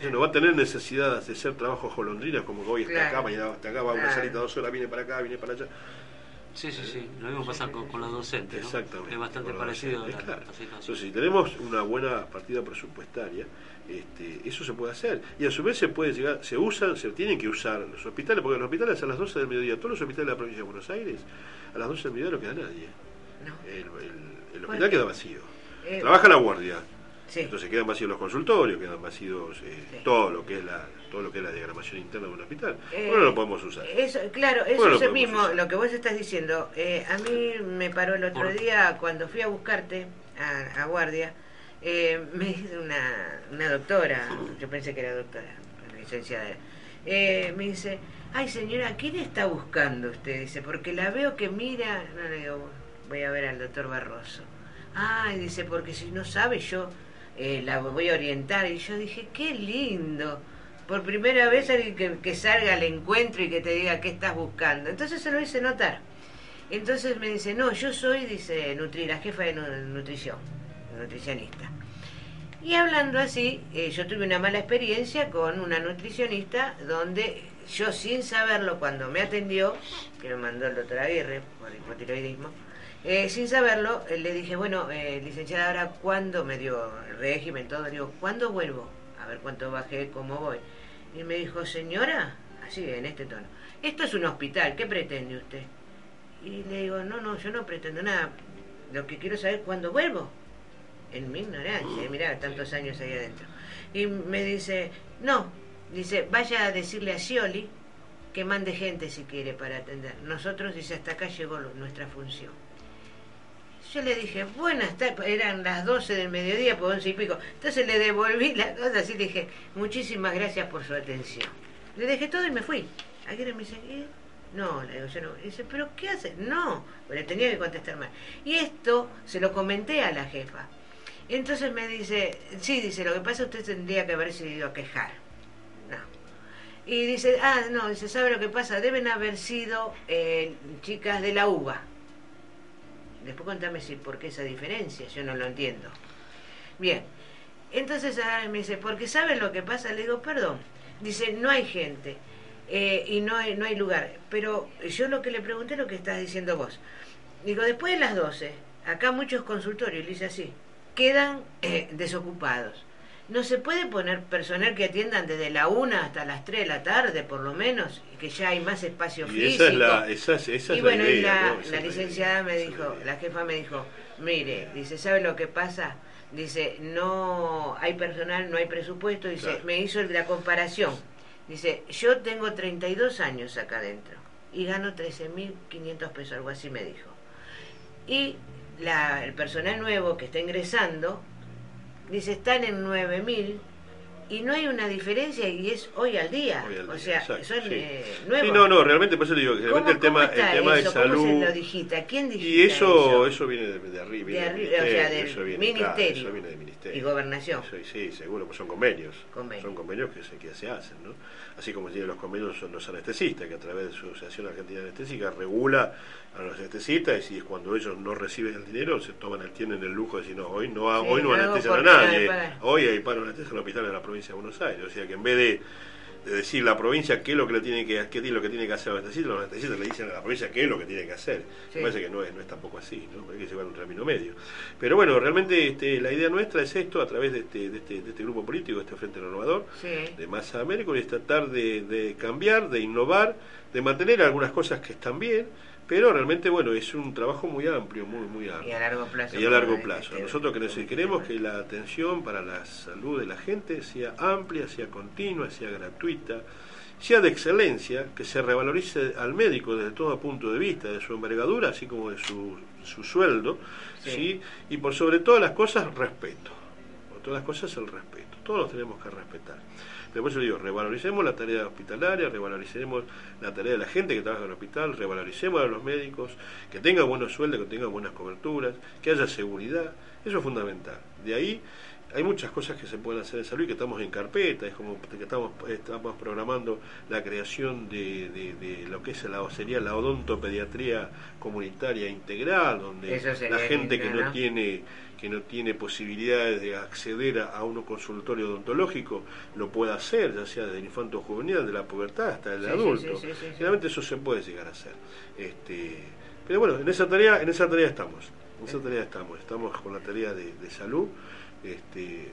Eso no va a tener necesidad de hacer trabajo golondrina como que hoy está Claro. acá, mañana está acá, va a una Claro. salita dos horas, viene para acá, viene para allá. Sí, sí, sí. Lo mismo pasa con, con los docentes. ¿no? Exactamente. Es bastante parecido docentes, la, claro. la situación. Entonces, si tenemos una buena partida presupuestaria, este, eso se puede hacer. Y a su vez se puede llegar, se usan, se tienen que usar los hospitales, porque los hospitales a las 12 del mediodía, todos los hospitales de la provincia de Buenos Aires, a las 12 del mediodía no queda nadie. No. El, el- el Bueno, hospital queda vacío. eh, Trabaja la guardia. Sí. Entonces quedan vacíos los consultorios, quedan vacíos eh, Sí. todo lo que es la todo lo que es la diagramación interna de un hospital. Eh, bueno, lo podemos usar. Eso, claro, eso Bueno, es lo mismo, usar. lo que vos estás diciendo. Eh, a mí me paró el otro día cuando fui a buscarte a, a guardia. eh, me dice una, una doctora, yo pensé que era doctora, licenciada. eh, me dice, ay señora, ¿quién está buscando usted? Dice, porque la veo que mira. No le digo, voy a ver al doctor Barroso. Ay, dice, porque si no sabe yo eh, la voy a orientar. Y yo dije, qué lindo. Por primera vez alguien que, salga al encuentro y que te diga qué estás buscando. Entonces se lo hice notar. Entonces me dice, no, yo soy, dice, nutri, la jefa de nu- nutrición, nutricionista. Y hablando así, eh, yo tuve una mala experiencia con una nutricionista donde yo sin saberlo cuando me atendió, que me mandó el doctor Aguirre por hipotiroidismo, eh, sin saberlo, eh, le dije, bueno, eh, licenciada, ahora cuándo me dio el régimen, todo, digo, ¿cuándo vuelvo? A ver cuánto bajé, cómo voy. Y me dijo, señora, así en este tono, esto es un hospital, ¿qué pretende usted? Y le digo, no, no, yo no pretendo nada, lo que quiero saber es cuándo vuelvo. En mi ignorancia, mirá, tantos años ahí adentro. Y me dice, no, dice, vaya a decirle a Scioli que mande gente si quiere para atender. Nosotros, dice, hasta acá llegó nuestra función. Yo le dije, buenas tardes, eran las 12 del mediodía, por 11 y pico. Entonces le devolví la cosa así, le dije, muchísimas gracias por su atención. Le dejé todo y me fui. Aguirre me dice, ¿eh? No, le digo, yo no. Dice, ¿pero qué hace? No, pues le tenía que contestar mal. Y esto se lo comenté a la jefa. Entonces me dice, sí, dice, lo que pasa usted tendría que haberse ido a quejar. No. Y dice, ah, no, dice, ¿sabe lo que pasa? Deben haber sido eh, chicas de la UBA. Después contame si por qué esa diferencia, yo no lo entiendo. Bien, entonces ahora me dice, porque ¿sabe lo que pasa? Le digo, perdón. Dice, no hay gente eh, y no hay, no hay lugar. Pero yo lo que le pregunté es lo que estás diciendo vos. Digo, después de las 12, acá muchos consultorios, le hice así, quedan eh, desocupados. ¿No se puede poner personal que atiendan desde la 1 hasta las 3 de la tarde, por lo menos? Y que ya hay más espacio Y físico. esa es la, esa es, esa y bueno, la idea. la, licenciada me dijo, la jefa me dijo, mire, dice, ¿sabe lo que pasa? Dice, no hay personal, no hay presupuesto. Dice, Claro. me hizo la comparación. Dice, yo tengo 32 años acá adentro y gano 13.500 pesos, algo así me dijo. Y la, el personal nuevo que está ingresando, dice, están en 9.000 y no hay una diferencia y es hoy al día. Hoy al o sea, exacto, son sí. eh, nuevos. Sí, no, no, realmente por eso le digo que ¿Cómo- realmente el tema, el tema de eso? salud. ¿Cómo se lo digita? ¿Quién digita Y eso, eso? eso viene de, de arriba, viene De del arri- o sea, del eso viene, ministerio. claro, eso viene del ministerio. Y gobernación. Eso, sí, seguro, pues son convenios. Convenios. Son convenios que se, que se hacen, ¿no? Así como tienen los convenios son los anestesistas, que a través de su Asociación Argentina Anestésica regula a los anestesistas y es cuando ellos no reciben el dinero, se toman el tienen el lujo de decir, no, hoy no, Sí, hoy no anestesian a nadie, hoy hay paro anestesia en el hospital de la provincia de Buenos Aires. O sea que en vez de de decir la provincia qué es lo que le tiene que qué es lo que tiene que hacer los anestesistas, los anestesistas le dicen a la provincia qué es lo que tiene que hacer. Sí. Me parece que no es, no es tampoco así, ¿no? hay que llevar un término medio. Pero bueno, realmente este, la idea nuestra es esto, a través de este, de este, de este grupo político, este Frente Renovador, Sí. de Massa América, y es tratar de, de cambiar, de innovar, de mantener algunas cosas que están bien, pero realmente, bueno, es un trabajo muy amplio, muy, muy amplio. Y a largo plazo. Y a largo plazo. este- Nosotros queremos, queremos que la atención para la salud de la gente sea amplia, sea continua, sea gratuita, sea de excelencia, que se revalorice al médico desde todo punto de vista, de su envergadura, así como de su, su sueldo, Sí. ¿sí? y por sobre todas las cosas, respeto. Por todas las cosas, el respeto. Todos los tenemos que respetar. Después yo digo, revaloricemos la tarea hospitalaria, revaloricemos la tarea de la gente que trabaja en el hospital, revaloricemos a los médicos, que tengan buenos sueldos, que tengan buenas coberturas, que haya seguridad. Eso es fundamental. De ahí hay muchas cosas que se pueden hacer en salud y que estamos en carpeta, es como que estamos, estamos programando la creación de, de- de lo que es la, sería la odontopediatría comunitaria integral, donde la gente que no ¿no? tiene que no tiene posibilidades de acceder a, a un consultorio odontológico lo pueda hacer, ya sea desde el infanto juvenil, de la pubertad hasta el Sí, adulto. sí, sí, sí, sí. Generalmente eso se puede llegar a hacer. Este, pero bueno, en esa tarea, en esa tarea estamos. En esa tarea estamos. Estamos con la tarea de, de salud, este,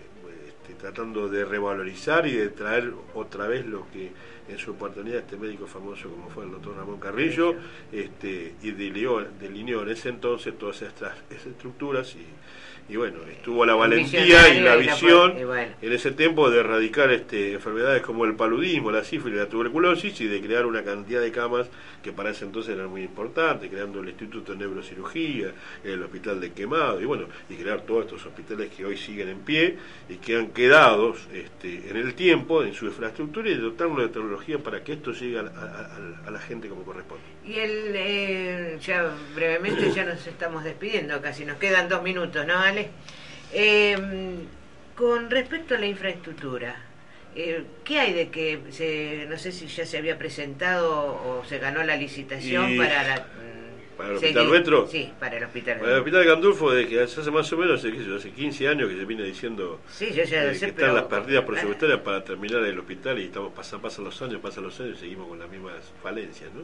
este, tratando de revalorizar y de traer otra vez lo que en su oportunidad este médico famoso como fue el doctor Ramón Carrillo, este, y delineó, delineó en ese entonces todas estas, estas estructuras y, y bueno, estuvo la valentía y la visión po- y bueno. en ese tiempo de erradicar este, enfermedades como el paludismo, la sífilis, la tuberculosis y de crear una cantidad de camas que para ese entonces eran muy importantes, creando el Instituto de Neurocirugía, el Hospital de Quemado y bueno, y crear todos estos hospitales que hoy siguen en pie y que han quedado este, en el tiempo, en su infraestructura y dotarlo de tecnología para que esto llegue a, a- a- a la gente como corresponde. Y el, eh, ya brevemente ya nos estamos despidiendo, casi nos quedan dos minutos, ¿no, Ale? Eh, con respecto a la infraestructura, eh, ¿qué hay de que, se, no sé si ya se había presentado o se ganó la licitación Y- para la... ¿Para el hospital nuestro? Sí, para el hospital. Bueno, el Hospital de Gandulfo, de que hace más o menos, hace 15 años que se viene diciendo Sí, yo ya lo eh, sé, que pero- están las perdidas presupuestarias para terminar el hospital y estamos pasan, pasan los años, pasan los años y seguimos con las mismas falencias. ¿no?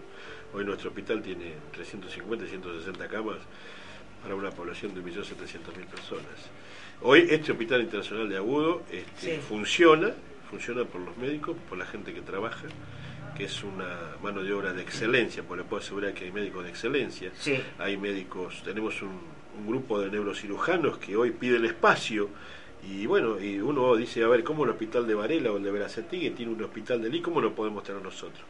Hoy nuestro hospital tiene 350 y 160 camas para una población de 1.700.000 personas. Hoy este Hospital Internacional de Agudo este, Sí. funciona, funciona por los médicos, por la gente que trabaja, que es una mano de obra de excelencia, porque le puedo asegurar que hay médicos de excelencia, Sí. hay médicos, tenemos un, un grupo de neurocirujanos que hoy pide el espacio y bueno, y uno dice, a ver, ¿cómo el hospital de Varela o el de Verazategui tiene un hospital de Lí, cómo lo podemos tener nosotros?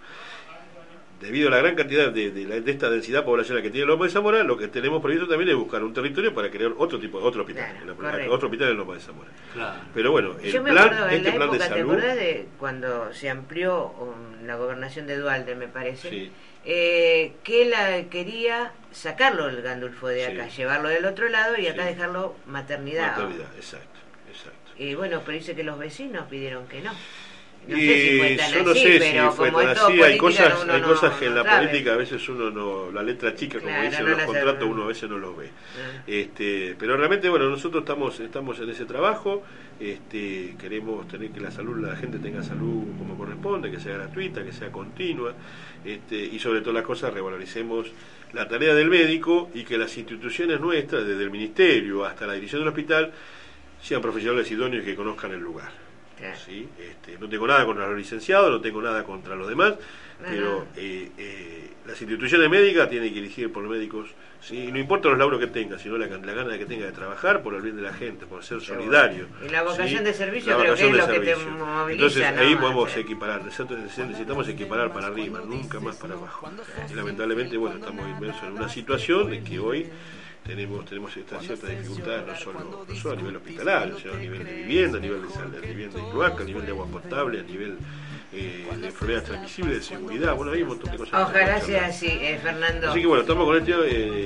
Debido a la gran cantidad de, de la- de esta densidad poblacional que tiene Loma de Zamora, lo que tenemos previsto también es buscar un territorio para crear otro tipo, otro hospital, Claro, en la- correcto. otro hospital en Loma de Zamora. Claro. Pero bueno, el Yo me plan, acuerdo en este la plan de época, ¿te salud, acordás de cuando se amplió um, la gobernación de Dualde, me parece? Sí. Eh, que él quería sacarlo el Gandulfo de acá, Sí. llevarlo del otro lado y acá Sí. dejarlo maternidad. maternidad, exacto, exacto. Y bueno, pero dice que los vecinos pidieron que no. No y sé si fue tan yo no sé pero si fue como tan así, hay cosas, hay cosas que en la sabe. política a veces uno no, la letra chica como Claro, dicen los contratos, uno a veces no los ve. Ah. Este, pero realmente bueno, nosotros estamos, estamos en ese trabajo, este, queremos tener que la salud, la gente tenga salud como corresponde, que sea gratuita, que sea continua, este, y sobre todas las cosas revaloricemos la tarea del médico y que las instituciones nuestras, desde el ministerio hasta la dirección del hospital, sean profesionales idóneos y que conozcan el lugar. Claro. ¿sí? Este, no tengo nada contra los licenciados, no tengo nada contra los demás, pero eh, eh, las instituciones médicas tienen que dirigir por médicos, ¿sí? Y no importa los lauros que tenga, sino la, la gana que tenga de trabajar por el bien de la gente, por ser solidario. Y la vocación ¿sí? de servicio creo que es lo que te moviliza, Entonces ¿no? ahí podemos equiparar, necesitamos equiparar para arriba, nunca más para abajo. Y lamentablemente, bueno, estamos inmersos en una situación de que hoy tenemos tenemos esta cierta dificultad no solo, no solo a nivel hospitalario, sino a nivel de vivienda, a nivel de, sal- de vivienda y cloaca, a nivel de agua potable, a nivel eh, de enfermedades transmisibles, de seguridad, bueno, hay un montón de cosas. Ojalá sea así, eh, Fernando. Así que bueno, estamos con este,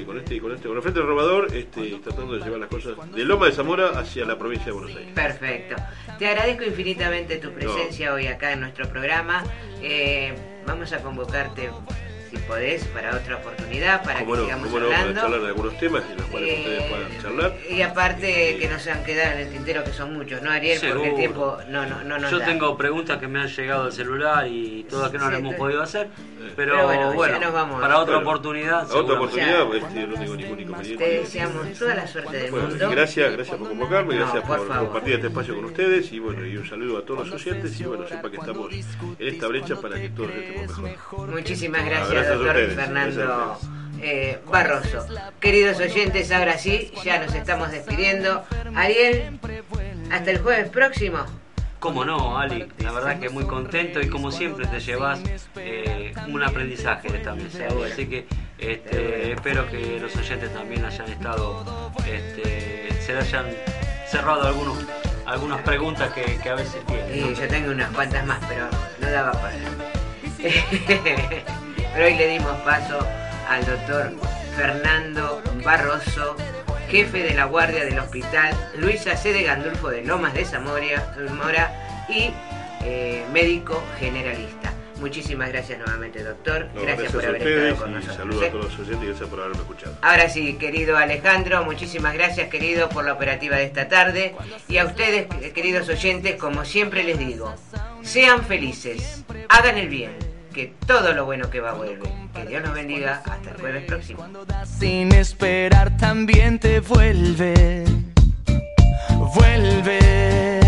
eh, con este, con este, con el Frente Robador, este, tratando de llevar las cosas de Loma de Zamora hacia la provincia de Buenos Aires. Perfecto. Te agradezco infinitamente tu presencia hoy acá en nuestro programa. Eh, vamos a convocarte, si podés, para otra oportunidad, para que no, sigamos no, para hablando. charlar de algunos temas en los cuales Eh, ustedes puedan charlar. Y aparte que no se han quedado en el tintero, que son muchos, ¿no, Ariel? Porque el Seguro. tiempo no, no, no nos Yo da. tengo preguntas que me han llegado al celular y todas que no Sí, las hemos sí. podido hacer. Pero, Pero bueno, bueno, ya nos vamos. para otra Bueno, oportunidad. A otra oportunidad, este, no tengo ningún inconveniente. Te deseamos toda la suerte del Bueno, mundo. gracias, gracias por convocarme, No, gracias por por, compartir este espacio con ustedes y bueno, y un saludo a todos los oyentes y bueno, sepa que estamos en esta brecha para que todos estemos mejor. Muchísimas gracias, doctor ustedes, Fernando eh, Barroso. Queridos oyentes, ahora sí, ya nos estamos despidiendo. Ariel, hasta el jueves próximo. Cómo no, Ali, la verdad que muy contento y como siempre te llevas eh, un aprendizaje de esta mesa. Ali. Así que este, espero que los oyentes también hayan estado, este, se hayan cerrado algunos, algunas preguntas que, que a veces tienen. ¿no? yo tengo unas cuantas más, pero no daba para. pero hoy le dimos paso al doctor Fernando Barroso, jefe de la guardia del hospital Luisa C. de Gandulfo de Lomas de Zamora Mora, y eh, médico generalista. Muchísimas gracias nuevamente, doctor. No, gracias, por a haber estado con y nosotros. saludos ¿eh? a todos los oyentes y gracias por haberme escuchado. Ahora sí, querido Alejandro, muchísimas gracias, querido, por la operativa de esta tarde. Y a ustedes, queridos oyentes, como siempre les digo, sean felices, hagan el bien, que todo lo bueno que va vuelve. Que Dios nos bendiga. Hasta el jueves próximo. Sin esperar también te vuelve. Vuelve.